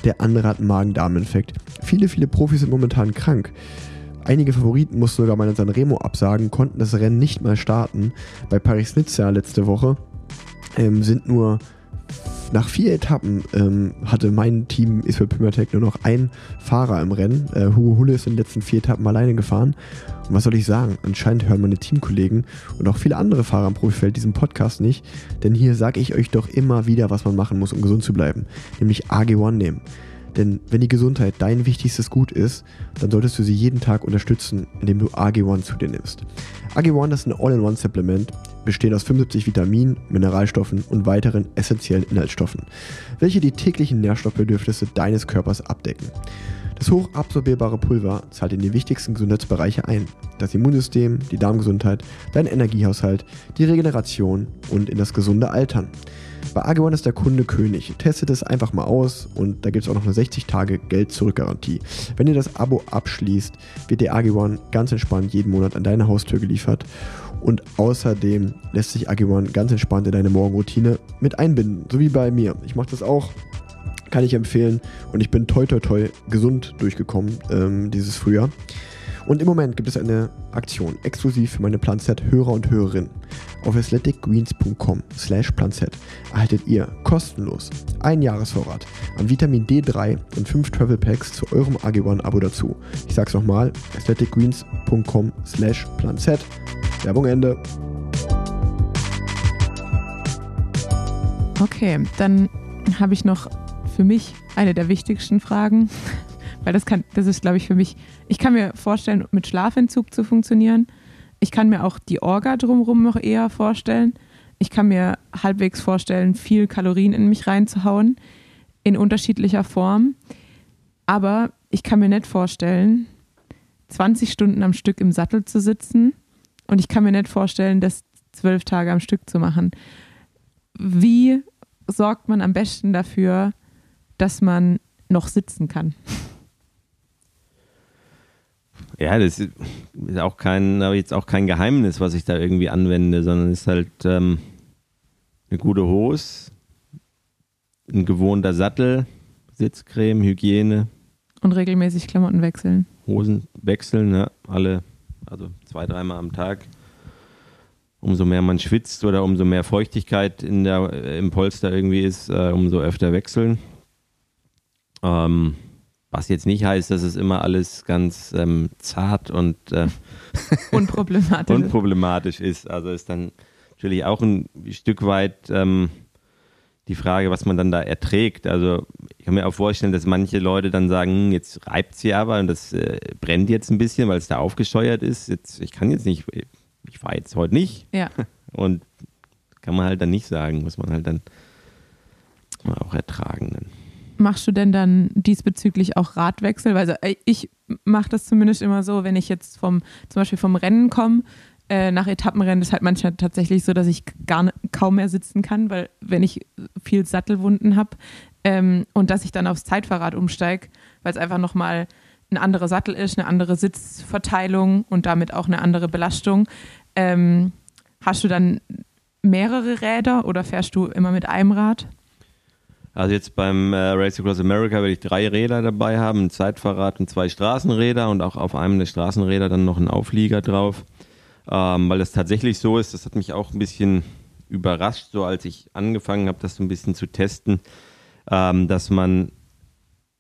S3: der andere hat einen Magen-Darm-Infekt. Viele, viele Profis sind momentan krank. Einige Favoriten mussten sogar mal in Sanremo absagen, konnten das Rennen nicht mal starten. Bei Paris-Nizza letzte Woche ähm, sind nur nach vier Etappen ähm, hatte mein Team Isfel Pimertech nur noch ein Fahrer im Rennen. Äh, Hugo Hulle ist in den letzten vier Etappen alleine gefahren. Und was soll ich sagen? Anscheinend hören meine Teamkollegen und auch viele andere Fahrer im Profifeld diesen Podcast nicht. Denn hier sage ich euch doch immer wieder, was man machen muss, um gesund zu bleiben. Nämlich AG1 nehmen. Denn wenn die Gesundheit dein wichtigstes Gut ist, dann solltest du sie jeden Tag unterstützen, indem du AG1 zu dir nimmst. AG1 ist ein All-in-One-Supplement, besteht aus 75 Vitaminen, Mineralstoffen und weiteren essentiellen Inhaltsstoffen, welche die täglichen Nährstoffbedürfnisse deines Körpers abdecken. Das hochabsorbierbare Pulver zahlt in die wichtigsten Gesundheitsbereiche ein. Das Immunsystem, die Darmgesundheit, dein Energiehaushalt, die Regeneration und in das gesunde Altern. Bei Agewan ist der Kunde König. Testet es einfach mal aus und da gibt es auch noch eine 60-Tage-Geld-Zurück-Garantie. Wenn ihr das Abo abschließt, wird der Agewan ganz entspannt jeden Monat an deine Haustür geliefert. Und außerdem lässt sich Agewan ganz entspannt in deine Morgenroutine mit einbinden, so wie bei mir. Ich mache das auch, kann ich empfehlen und ich bin toi toi toi gesund durchgekommen ähm, dieses Frühjahr. Und im Moment gibt es eine Aktion exklusiv für meine Planset-Hörer und Hörerinnen. Auf athleticgreens.com slash planset erhaltet ihr kostenlos einen Jahresvorrat an Vitamin D3 und 5 Travel Packs zu eurem AG1-Abo dazu. Ich sag's nochmal, athleticgreens.com slash planset. Werbung Ende.
S4: Okay, dann habe ich noch für mich eine der wichtigsten Fragen, weil das kann, das ist, glaube ich, für mich, ich kann mir vorstellen, mit Schlafentzug zu funktionieren. Ich kann mir auch die Orga drumherum noch eher vorstellen. Ich kann mir halbwegs vorstellen, viel Kalorien in mich reinzuhauen, in unterschiedlicher Form. Aber ich kann mir nicht vorstellen, 20 Stunden am Stück im Sattel zu sitzen. Und ich kann mir nicht vorstellen, das zwölf Tage am Stück zu machen. Wie sorgt man am besten dafür, dass man noch sitzen kann?
S5: Ja, das ist auch kein, aber jetzt auch kein Geheimnis, was ich da irgendwie anwende, sondern es ist halt ähm, eine gute Hose, ein gewohnter Sattel, Sitzcreme, Hygiene.
S4: Und regelmäßig Klamotten wechseln.
S5: Hosen wechseln, ja, alle, also zwei, dreimal am Tag. Umso mehr man schwitzt oder umso mehr Feuchtigkeit in der, im Polster irgendwie ist, äh, umso öfter wechseln. Ähm, was jetzt nicht heißt, dass es immer alles ganz ähm, zart und äh,
S4: unproblematisch.
S5: unproblematisch ist. Also ist dann natürlich auch ein Stück weit ähm, die Frage, was man dann da erträgt. Also ich kann mir auch vorstellen, dass manche Leute dann sagen, hm, jetzt reibt sie aber und das äh, brennt jetzt ein bisschen, weil es da aufgescheuert ist. Jetzt, ich kann jetzt nicht, ich fahre jetzt heute nicht.
S4: Ja.
S5: Und kann man halt dann nicht sagen, muss man halt dann auch ertragen. Dann
S4: machst du denn dann diesbezüglich auch Radwechsel? Weil also, ich mache das zumindest immer so, wenn ich jetzt vom, zum Beispiel vom Rennen komme, äh, nach Etappenrennen ist halt manchmal tatsächlich so, dass ich gar kaum mehr sitzen kann, weil wenn ich viel Sattelwunden habe ähm, und dass ich dann aufs Zeitfahrrad umsteige, weil es einfach nochmal ein anderer Sattel ist, eine andere Sitzverteilung und damit auch eine andere Belastung. Ähm, hast du dann mehrere Räder oder fährst du immer mit einem Rad?
S5: Also jetzt beim äh, Race Across America werde ich drei Räder dabei haben, ein Zeitfahrrad und zwei Straßenräder und auch auf einem der Straßenräder dann noch ein Auflieger drauf. Ähm, weil das tatsächlich so ist, das hat mich auch ein bisschen überrascht, so als ich angefangen habe, das so ein bisschen zu testen, ähm, dass man,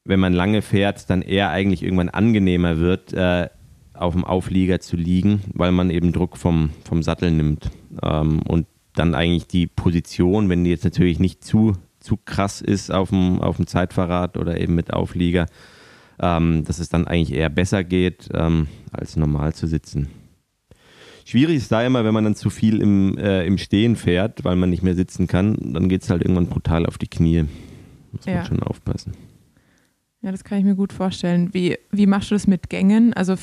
S5: wenn man lange fährt, dann eher eigentlich irgendwann angenehmer wird, äh, auf dem Auflieger zu liegen, weil man eben Druck vom, vom Sattel nimmt. Ähm, und dann eigentlich die Position, wenn die jetzt natürlich nicht zu zu krass ist auf dem, auf dem Zeitfahrrad oder eben mit Auflieger, ähm, dass es dann eigentlich eher besser geht, ähm, als normal zu sitzen. Schwierig ist da immer, wenn man dann zu viel im, äh, im Stehen fährt, weil man nicht mehr sitzen kann, dann geht es halt irgendwann brutal auf die Knie. Muss ja. man schon aufpassen.
S4: Ja, das kann ich mir gut vorstellen. Wie, wie machst du das mit Gängen? Also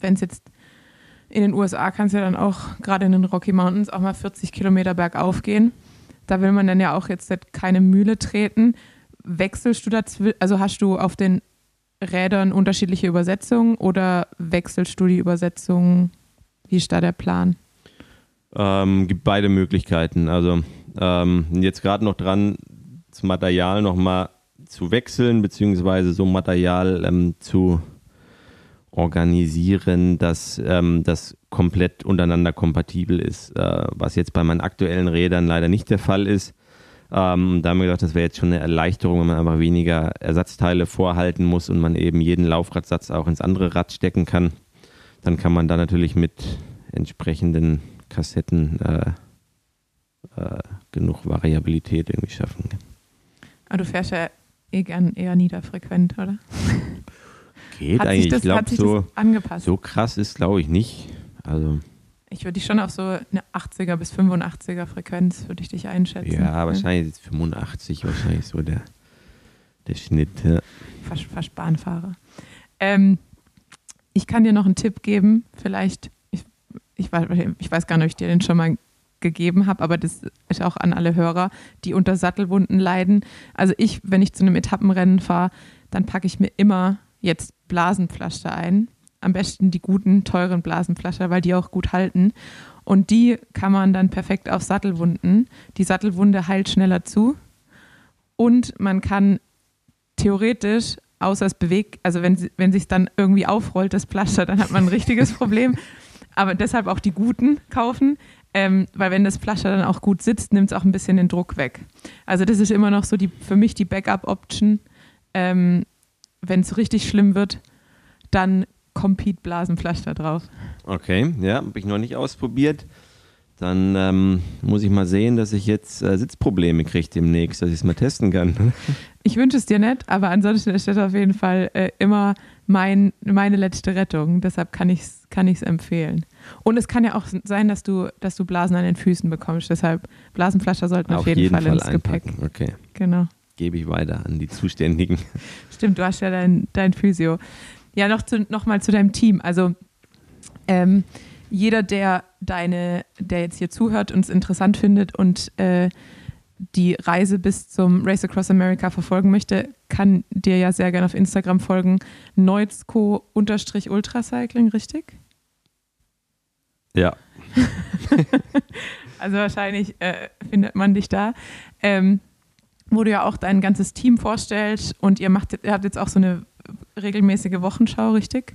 S4: wenn es jetzt in den USA kannst du ja dann auch gerade in den Rocky Mountains auch mal 40 Kilometer bergauf gehen. Da will man dann ja auch jetzt keine Mühle treten. Wechselst du dazwischen, also hast du auf den Rädern unterschiedliche Übersetzungen oder wechselst du die Übersetzungen? Wie ist da der Plan?
S5: Ähm, gibt beide Möglichkeiten. Also ähm, jetzt gerade noch dran, das Material nochmal zu wechseln, beziehungsweise so Material ähm, zu organisieren, dass ähm, das komplett untereinander kompatibel ist, äh, was jetzt bei meinen aktuellen Rädern leider nicht der Fall ist. Ähm, da haben wir gedacht, das wäre jetzt schon eine Erleichterung, wenn man einfach weniger Ersatzteile vorhalten muss und man eben jeden Laufradsatz auch ins andere Rad stecken kann. Dann kann man da natürlich mit entsprechenden Kassetten äh, äh, genug Variabilität irgendwie schaffen.
S4: Aber du fährst ja eh gern eher niederfrequent, oder?
S5: Geht hat eigentlich. Das, ich glaube, so, so krass ist, glaube ich, nicht. Also.
S4: Ich würde dich schon auf so eine 80er bis 85er Frequenz würde ich dich einschätzen.
S5: Ja, wahrscheinlich ist 85 wahrscheinlich so der, Der Schnitt, ja.
S4: Fast, fast Bahnfahrer. Ähm, ich kann dir noch einen Tipp geben, vielleicht, ich, ich, weiß, ich weiß gar nicht, ob ich dir den schon mal gegeben habe, aber das ist auch an alle Hörer, die unter Sattelwunden leiden. Also ich, wenn ich zu einem Etappenrennen fahre, dann packe ich mir immer jetzt Blasenpflaster ein. Am besten die guten, teuren Blasenpflaster, weil die auch gut halten. Und die kann man dann perfekt auf Sattelwunden. Die Sattelwunde heilt schneller zu. Und man kann theoretisch, außer es bewegt, also wenn, wenn sich dann irgendwie aufrollt, das Pflaster, dann hat man ein richtiges Problem. Aber deshalb auch die guten kaufen. Ähm, weil wenn das Pflaster dann auch gut sitzt, nimmt es auch ein bisschen den Druck weg. Also das ist immer noch so die, für mich die Backup-Option. Ähm, wenn es richtig schlimm wird, dann Compete-Blasenpflaster drauf.
S5: Okay, ja, habe ich noch nicht ausprobiert. Dann ähm, muss ich mal sehen, dass ich jetzt äh, Sitzprobleme kriege demnächst, dass ich es mal testen kann.
S4: Ich wünsche es dir nicht, aber ansonsten ist das auf jeden Fall äh, immer mein, meine letzte Rettung. Deshalb kann ich es kann empfehlen. Und es kann ja auch sein, dass du, dass du Blasen an den Füßen bekommst. Deshalb Blasenpflaster sollten auf, auf jeden, jeden, Fall, Fall ins einpacken. Gepäck.
S5: Okay.
S4: Genau.
S5: Gebe ich weiter an die Zuständigen.
S4: Stimmt, du hast ja dein, dein Physio. Ja, noch, zu, noch mal zu deinem Team. Also ähm, jeder, der deine, der jetzt hier zuhört und es interessant findet und äh, die Reise bis zum Race Across America verfolgen möchte, kann dir ja sehr gerne auf Instagram folgen. Neuzco-Ultracycling, richtig?
S5: Ja.
S4: also wahrscheinlich äh, findet man dich da. Ähm, wo du ja auch dein ganzes Team vorstellst und ihr macht, ihr habt jetzt auch so eine regelmäßige Wochenschau, richtig?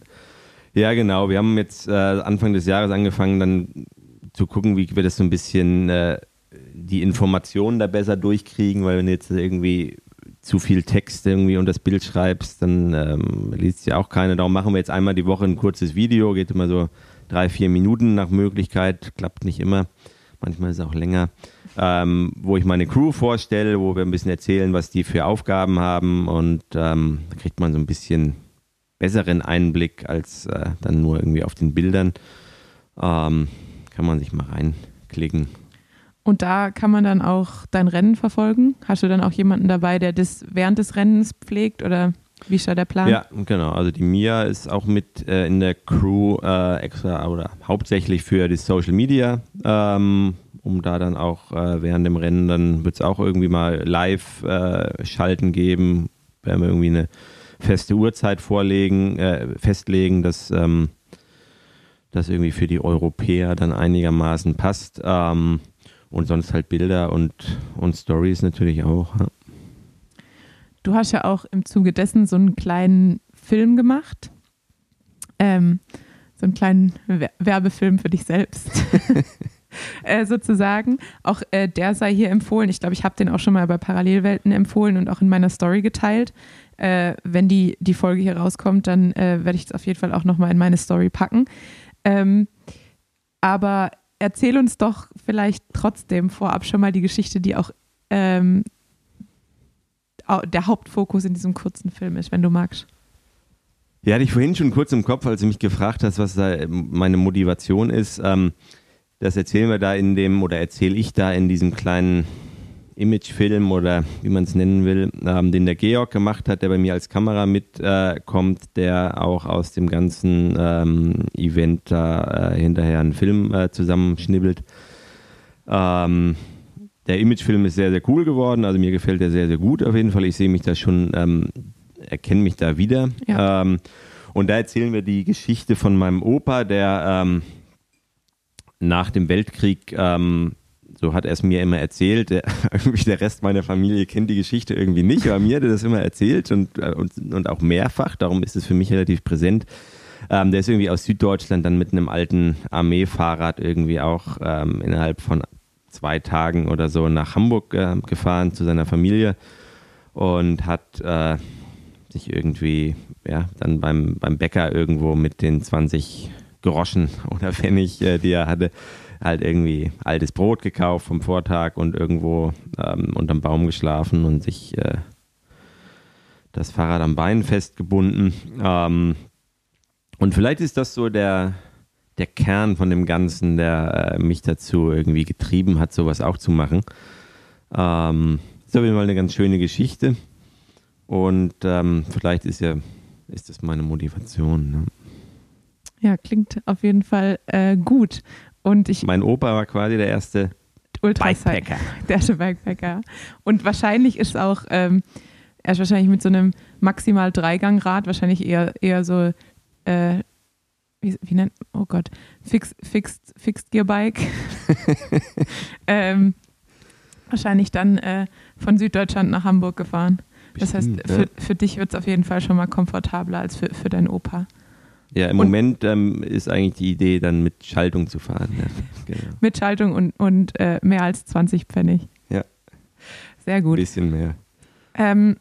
S5: Ja, genau. Wir haben jetzt äh, Anfang des Jahres angefangen, dann zu gucken, wie wir das so ein bisschen äh, die Informationen da besser durchkriegen, weil wenn du jetzt irgendwie zu viel Text irgendwie und das Bild schreibst, dann ähm, liest ja auch keiner. Darum machen wir jetzt einmal die Woche ein kurzes Video, geht immer so drei, vier Minuten nach Möglichkeit, klappt nicht immer, manchmal ist es auch länger, ähm, wo ich meine Crew vorstelle, wo wir ein bisschen erzählen, was die für Aufgaben haben und ähm, da kriegt man so ein bisschen besseren Einblick als äh, dann nur irgendwie auf den Bildern. Ähm, kann man sich mal reinklicken.
S4: Und da kann man dann auch dein Rennen verfolgen? Hast du dann auch jemanden dabei, der das während des Rennens pflegt oder wie ist da der Plan?
S5: Ja, genau. Also die Mia ist auch mit äh, in der Crew äh, extra oder hauptsächlich für die Social Media, ähm, um da dann auch äh, während dem Rennen, dann wird es auch irgendwie mal live äh, schalten geben, werden wir irgendwie eine feste Uhrzeit vorlegen, äh, festlegen, dass ähm, das irgendwie für die Europäer dann einigermaßen passt. Ähm, und sonst halt Bilder und, und Stories natürlich auch. Ja.
S4: Du hast ja auch im Zuge dessen so einen kleinen Film gemacht. Ähm, so einen kleinen Werbefilm für dich selbst. äh, sozusagen. Auch äh, der sei hier empfohlen. Ich glaube, ich habe den auch schon mal bei Parallelwelten empfohlen und auch in meiner Story geteilt. Äh, wenn die, die Folge hier rauskommt, dann äh, werde ich es auf jeden Fall auch nochmal in meine Story packen. Ähm, aber erzähl uns doch vielleicht trotzdem vorab schon mal die Geschichte, die auch ähm, der Hauptfokus in diesem kurzen Film ist, wenn du magst.
S5: Ja, hatte ich vorhin schon kurz im Kopf, als du mich gefragt hast, was da meine Motivation ist. Ähm, das erzählen wir da in dem, oder erzähle ich da in diesem kleinen Imagefilm oder wie man es nennen will, ähm, den der Georg gemacht hat, der bei mir als Kamera mitkommt, äh, der auch aus dem ganzen ähm, Event da äh, hinterher einen Film äh, zusammenschnibbelt. Ähm, der Imagefilm ist sehr, sehr cool geworden, also mir gefällt er sehr, sehr gut auf jeden Fall. Ich sehe mich da schon, ähm, erkenne mich da wieder. Ja. Ähm, und da erzählen wir die Geschichte von meinem Opa, der ähm, nach dem Weltkrieg ähm, so hat er es mir immer erzählt. Der, der Rest meiner Familie kennt die Geschichte irgendwie nicht, aber mir hat er das immer erzählt und, äh, und, und auch mehrfach. Darum ist es für mich relativ präsent. Ähm, der ist irgendwie aus Süddeutschland dann mit einem alten Armeefahrrad irgendwie auch ähm, innerhalb von zwei Tagen oder so nach Hamburg äh, gefahren zu seiner Familie und hat äh, sich irgendwie ja, dann beim, beim Bäcker irgendwo mit den 20 Groschen oder Pfennig, äh, die er hatte, halt irgendwie altes Brot gekauft vom Vortag und irgendwo ähm, unterm Baum geschlafen und sich äh, das Fahrrad am Bein festgebunden. Ähm, und vielleicht ist das so der, der Kern von dem Ganzen, der äh, mich dazu irgendwie getrieben hat, sowas auch zu machen. Ähm, ist auf jeden Fall eine ganz schöne Geschichte. Und ähm, vielleicht ist ja, ist das meine Motivation. Ne?
S4: Ja, klingt auf jeden Fall äh, gut. Und ich,
S5: Mein Opa war quasi der erste. Bikepacker.
S4: Der erste Bikepacker. Und wahrscheinlich ist auch, ähm, er ist wahrscheinlich mit so einem maximal Dreigangrad, wahrscheinlich eher, eher so, äh, wie, wie nennt, oh Gott, Fix, Fixed, Fixed Gear Bike. ähm, wahrscheinlich dann äh, von Süddeutschland nach Hamburg gefahren. Das heißt, für, für dich wird es auf jeden Fall schon mal komfortabler als für, für deinen Opa.
S5: Ja, im
S4: Und-
S5: Moment ähm, ist eigentlich die Idee, dann mit Schaltung zu fahren. Ja, genau.
S4: Mit Schaltung und, und äh, mehr als 20 Pfennig.
S5: Ja.
S4: Sehr
S5: Ein
S4: gut.
S5: bisschen mehr.
S4: Ähm,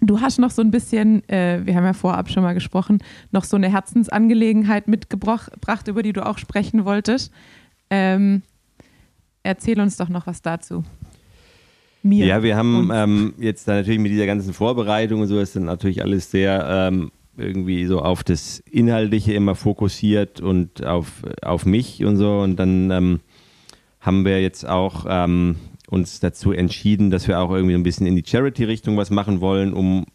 S4: du hast noch so ein bisschen, äh, wir haben ja vorab schon mal gesprochen, noch so eine Herzensangelegenheit mitgebracht, über die du auch sprechen wolltest. Ähm, erzähl uns doch noch was dazu. Mir.
S5: Ja, wir haben ähm, jetzt natürlich mit dieser ganzen Vorbereitung und so ist dann natürlich alles sehr ähm, irgendwie so auf das Inhaltliche immer fokussiert und auf, auf mich und so. Und dann ähm, haben wir jetzt auch ähm, uns dazu entschieden, dass wir auch irgendwie ein bisschen in die Charity-Richtung was machen wollen, um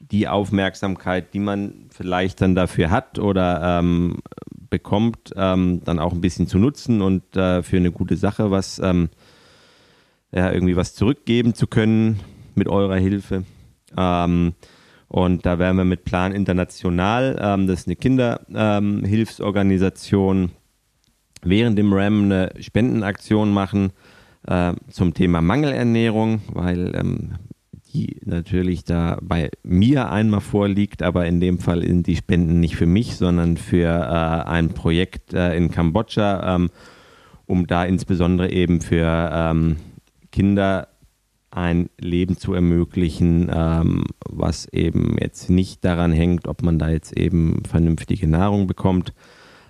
S5: die Aufmerksamkeit, die man vielleicht dann dafür hat oder ähm, bekommt, ähm, dann auch ein bisschen zu nutzen und äh, für eine gute Sache was ähm, ja, irgendwie was zurückgeben zu können mit eurer Hilfe. Ähm, und da werden wir mit Plan International, ähm, das ist eine Kinderhilfsorganisation, während dem RAM eine Spendenaktion machen äh, zum Thema Mangelernährung, weil ähm, die natürlich da bei mir einmal vorliegt, aber in dem Fall sind die Spenden nicht für mich, sondern für äh, ein Projekt äh, in Kambodscha, ähm, um da insbesondere eben für ähm, Kinder ein Leben zu ermöglichen, ähm, was eben jetzt nicht daran hängt, ob man da jetzt eben vernünftige Nahrung bekommt.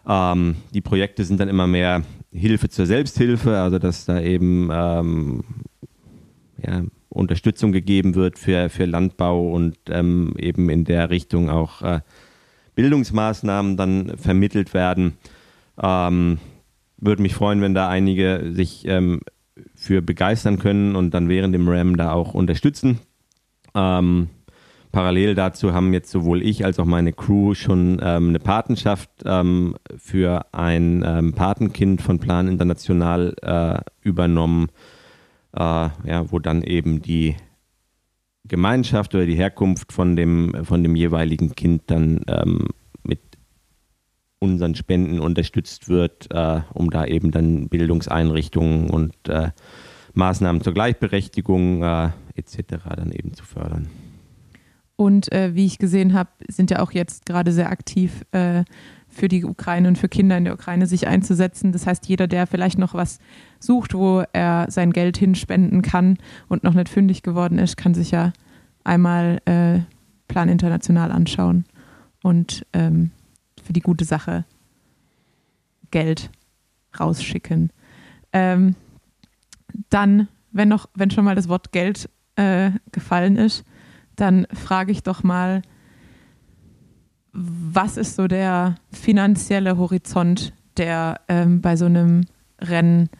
S5: Ähm, die Projekte sind dann immer mehr Hilfe zur Selbsthilfe, also dass da eben ähm, ja, Unterstützung gegeben wird für, für Landbau und ähm, eben in der Richtung auch äh, Bildungsmaßnahmen dann vermittelt werden. Ähm, würde mich freuen, wenn da einige sich ähm, für begeistern können und dann während dem RAM da auch unterstützen. Ähm, parallel dazu haben jetzt sowohl ich als auch meine Crew schon ähm, eine Patenschaft ähm, für ein ähm, Patenkind von Plan International äh, übernommen, äh, ja, wo dann eben die Gemeinschaft oder die Herkunft von dem, von dem jeweiligen Kind dann ähm, unseren Spenden unterstützt wird, äh, um da eben dann Bildungseinrichtungen und äh, Maßnahmen zur Gleichberechtigung äh, etc. dann eben zu fördern.
S4: Und äh, wie ich gesehen habe, sind ja auch jetzt gerade sehr aktiv äh, für die Ukraine und für Kinder in der Ukraine sich einzusetzen. Das heißt, jeder, der vielleicht noch was sucht, wo er sein Geld hinspenden kann und noch nicht fündig geworden ist, kann sich ja einmal äh, Plan International anschauen und ähm, für die gute Sache Geld rausschicken. Ähm, dann, wenn noch, wenn schon mal das Wort Geld äh, gefallen ist, dann frage ich doch mal, was ist so der finanzielle Horizont, der ähm, bei so einem Rennen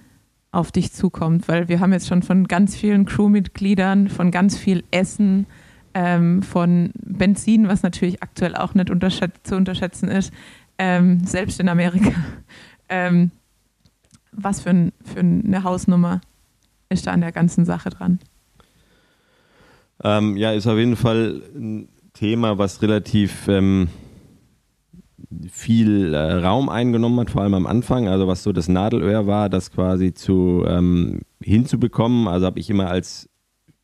S4: auf dich zukommt? Weil wir haben jetzt schon von ganz vielen Crewmitgliedern, von ganz viel Essen, ähm, von Benzin, was natürlich aktuell auch nicht zu unterschätzen ist, ähm, selbst in Amerika. Ähm, was für, ein, für eine Hausnummer ist da an der ganzen Sache dran?
S5: Ähm, ja, ist auf jeden Fall ein Thema, was relativ ähm, viel äh, Raum eingenommen hat, vor allem am Anfang. Also was so das Nadelöhr war, das quasi zu ähm, hinzubekommen. Also habe ich immer als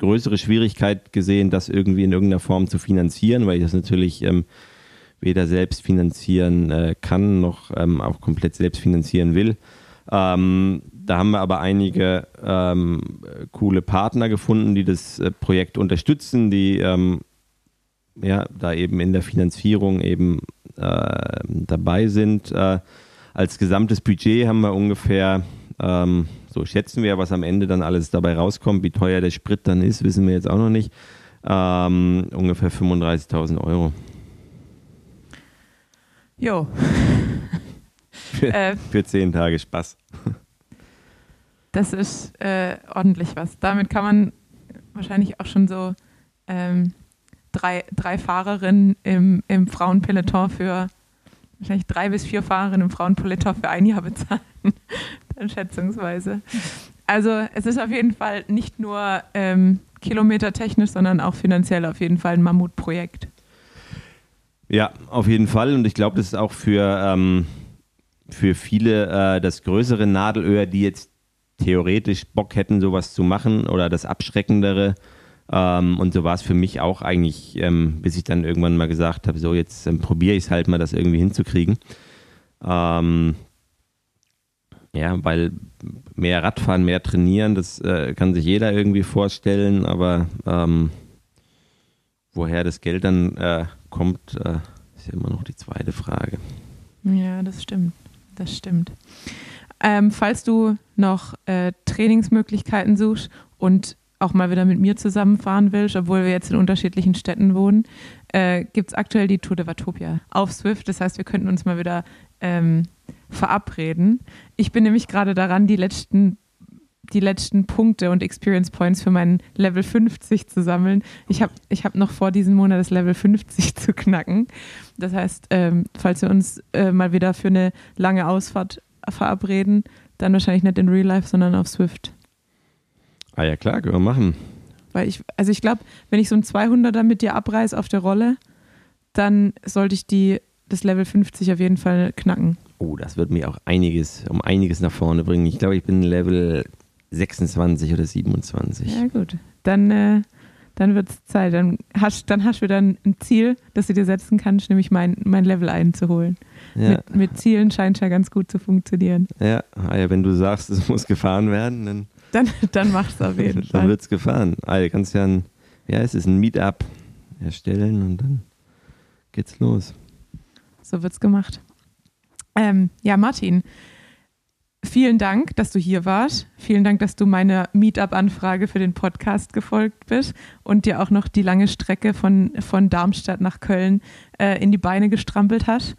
S5: größere Schwierigkeit gesehen, das irgendwie in irgendeiner Form zu finanzieren, weil ich das natürlich ähm, weder selbst finanzieren äh, kann noch ähm, auch komplett selbst finanzieren will. Ähm, da haben wir aber einige ähm, coole Partner gefunden, die das äh, Projekt unterstützen, die ähm, ja, da eben in der Finanzierung eben äh, dabei sind. Äh, als gesamtes Budget haben wir ungefähr, ähm, so schätzen wir, was am Ende dann alles dabei rauskommt. Wie teuer der Sprit dann ist, wissen wir jetzt auch noch nicht. Ähm, ungefähr 35.000 Euro.
S4: Jo.
S5: Für,
S4: Äh,
S5: für zehn Tage Spaß.
S4: Das ist äh, ordentlich was. Damit kann man wahrscheinlich auch schon so ähm, drei, drei Fahrerinnen im, im Frauenpeloton für wahrscheinlich drei bis vier Fahrerinnen im Frauenpeloton für ein Jahr bezahlen. Dann schätzungsweise. Also es ist auf jeden Fall nicht nur ähm, kilometertechnisch, sondern auch finanziell auf jeden Fall ein Mammutprojekt.
S5: Ja, auf jeden Fall. Und ich glaube, das ist auch für, ähm, für viele äh, das größere Nadelöhr, die jetzt theoretisch Bock hätten, sowas zu machen oder das Abschreckendere. Ähm, und so war es für mich auch eigentlich, ähm, bis ich dann irgendwann mal gesagt habe, so jetzt ähm, probiere ich es halt mal, das irgendwie hinzukriegen. Ähm, ja, weil mehr Radfahren, mehr trainieren, das äh, kann sich jeder irgendwie vorstellen, aber ähm, woher das Geld dann äh, kommt, äh, ist ja immer noch die zweite Frage.
S4: Ja, das stimmt. Das stimmt. Ähm, falls du noch äh, Trainingsmöglichkeiten suchst und auch mal wieder mit mir zusammenfahren willst, obwohl wir jetzt in unterschiedlichen Städten wohnen, äh, gibt es aktuell die Tour de Vatopia auf Swift. Das heißt, wir könnten uns mal wieder ähm, verabreden. Ich bin nämlich gerade daran, die letzten die letzten Punkte und Experience Points für meinen Level 50 zu sammeln. Ich habe ich hab noch vor diesem Monat das Level 50 zu knacken. Das heißt, ähm, falls wir uns äh, mal wieder für eine lange Ausfahrt verabreden, dann wahrscheinlich nicht in Real Life, sondern auf Swift.
S5: Ah ja, klar, können wir machen.
S4: Weil ich, also ich glaube, wenn ich so ein 200er mit dir abreiße auf der Rolle, dann sollte ich die, das Level 50 auf jeden Fall knacken.
S5: Oh, das wird mir auch einiges, um einiges nach vorne bringen. Ich glaube, ich bin Level 26 oder 27.
S4: Ja, gut. Dann, äh, dann wird es Zeit. Dann hast, dann hast du wieder ein Ziel, das du dir setzen kannst, nämlich mein, mein Level einzuholen.
S5: Ja.
S4: Mit, mit Zielen scheint es ja ganz gut zu funktionieren.
S5: Ja, ah ja, wenn du sagst, es muss gefahren werden, dann,
S4: Dann, dann du auf jeden
S5: dann
S4: Fall.
S5: wird es gefahren. Ah, du kannst ja ein, ja, es ist ein Meetup erstellen und dann geht's los.
S4: So wird's gemacht. Ähm, ja, Martin, vielen Dank, dass du hier warst. Vielen Dank, dass du meiner Meetup-Anfrage für den Podcast gefolgt bist und dir auch noch die lange Strecke von, von Darmstadt nach Köln äh, in die Beine gestrampelt hast.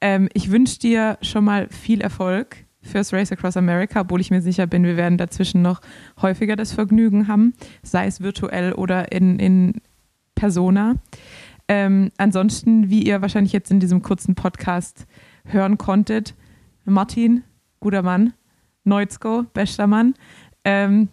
S4: Ähm, ich wünsche dir schon mal viel Erfolg fürs Race Across America, obwohl ich mir sicher bin, wir werden dazwischen noch häufiger das Vergnügen haben, sei es virtuell oder in, in Persona. Ähm, ansonsten, wie ihr wahrscheinlich jetzt in diesem kurzen Podcast hören konntet, Martin, guter Mann, Neuzko, bester Mann. Ähm,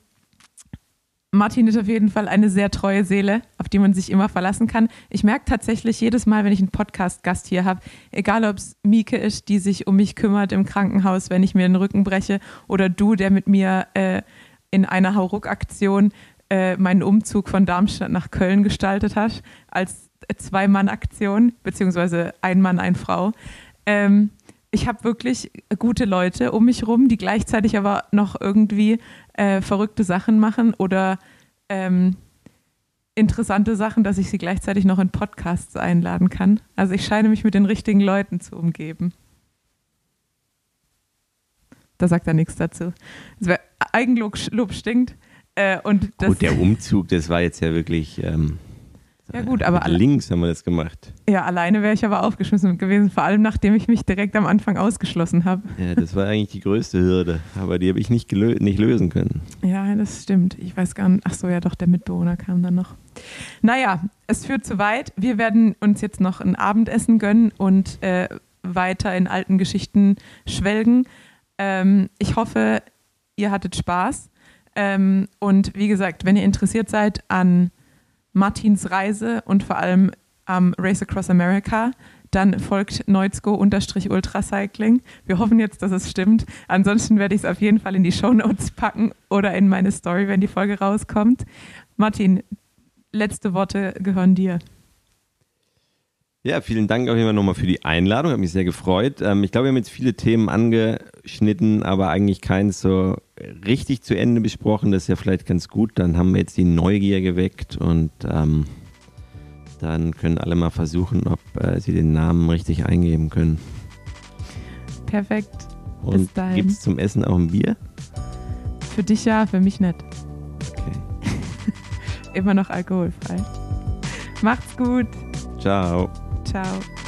S4: Martin ist auf jeden Fall eine sehr treue Seele, auf die man sich immer verlassen kann. Ich merke tatsächlich jedes Mal, wenn ich einen Podcast-Gast hier habe, egal ob es Mieke ist, die sich um mich kümmert im Krankenhaus, wenn ich mir den Rücken breche, oder du, der mit mir äh, in einer Hauruck-Aktion äh, meinen Umzug von Darmstadt nach Köln gestaltet hat, als Zwei-Mann-Aktion, beziehungsweise ein Mann, ein Frau. Ähm, ich habe wirklich gute Leute um mich rum, die gleichzeitig aber noch irgendwie äh, verrückte Sachen machen oder ähm, interessante Sachen, dass ich sie gleichzeitig noch in Podcasts einladen kann. Also ich scheine mich mit den richtigen Leuten zu umgeben. Da sagt er nichts dazu. Das wär, Eigenlob Lob stinkt. Äh, und
S5: Gut, der Umzug, das war jetzt ja wirklich. Ähm,
S4: Ja, gut, aber
S5: mit links haben wir das gemacht.
S4: ja, alleine wäre ich aber aufgeschmissen gewesen, vor allem nachdem ich mich direkt am Anfang ausgeschlossen habe.
S5: Ja, das war eigentlich die größte Hürde, aber die habe ich nicht, nicht lösen können.
S4: Ja, das stimmt. Ich weiß gar nicht. Ach so, ja, doch, der Mitbewohner kam dann noch. Naja, es führt zu weit. Wir werden uns jetzt noch ein Abendessen gönnen und äh, weiter in alten Geschichten schwelgen. Ähm, ich hoffe, ihr hattet Spaß. Ähm, und wie gesagt, wenn ihr interessiert seid an Martins Reise und vor allem am Race Across America, dann folgt Neuzko-Ultracycling. Wir hoffen jetzt, dass es stimmt. Ansonsten werde ich es auf jeden Fall in die Shownotes packen oder in meine Story, wenn die Folge rauskommt. Martin, letzte Worte gehören dir.
S5: Ja, vielen Dank auf jeden Fall nochmal für die Einladung. Hat mich sehr gefreut. Ähm, ich glaube, wir haben jetzt viele Themen angeschnitten, aber eigentlich keins so richtig zu Ende besprochen. Das ist ja vielleicht ganz gut. Dann haben wir jetzt die Neugier geweckt und ähm, dann können alle mal versuchen, ob äh, sie den Namen richtig eingeben können.
S4: Perfekt.
S5: Und
S4: dahin.
S5: gibt es zum Essen auch ein Bier?
S4: Für dich ja, für mich nicht.
S5: Okay.
S4: Immer noch alkoholfrei. Macht's gut.
S5: Ciao.
S4: Ciao.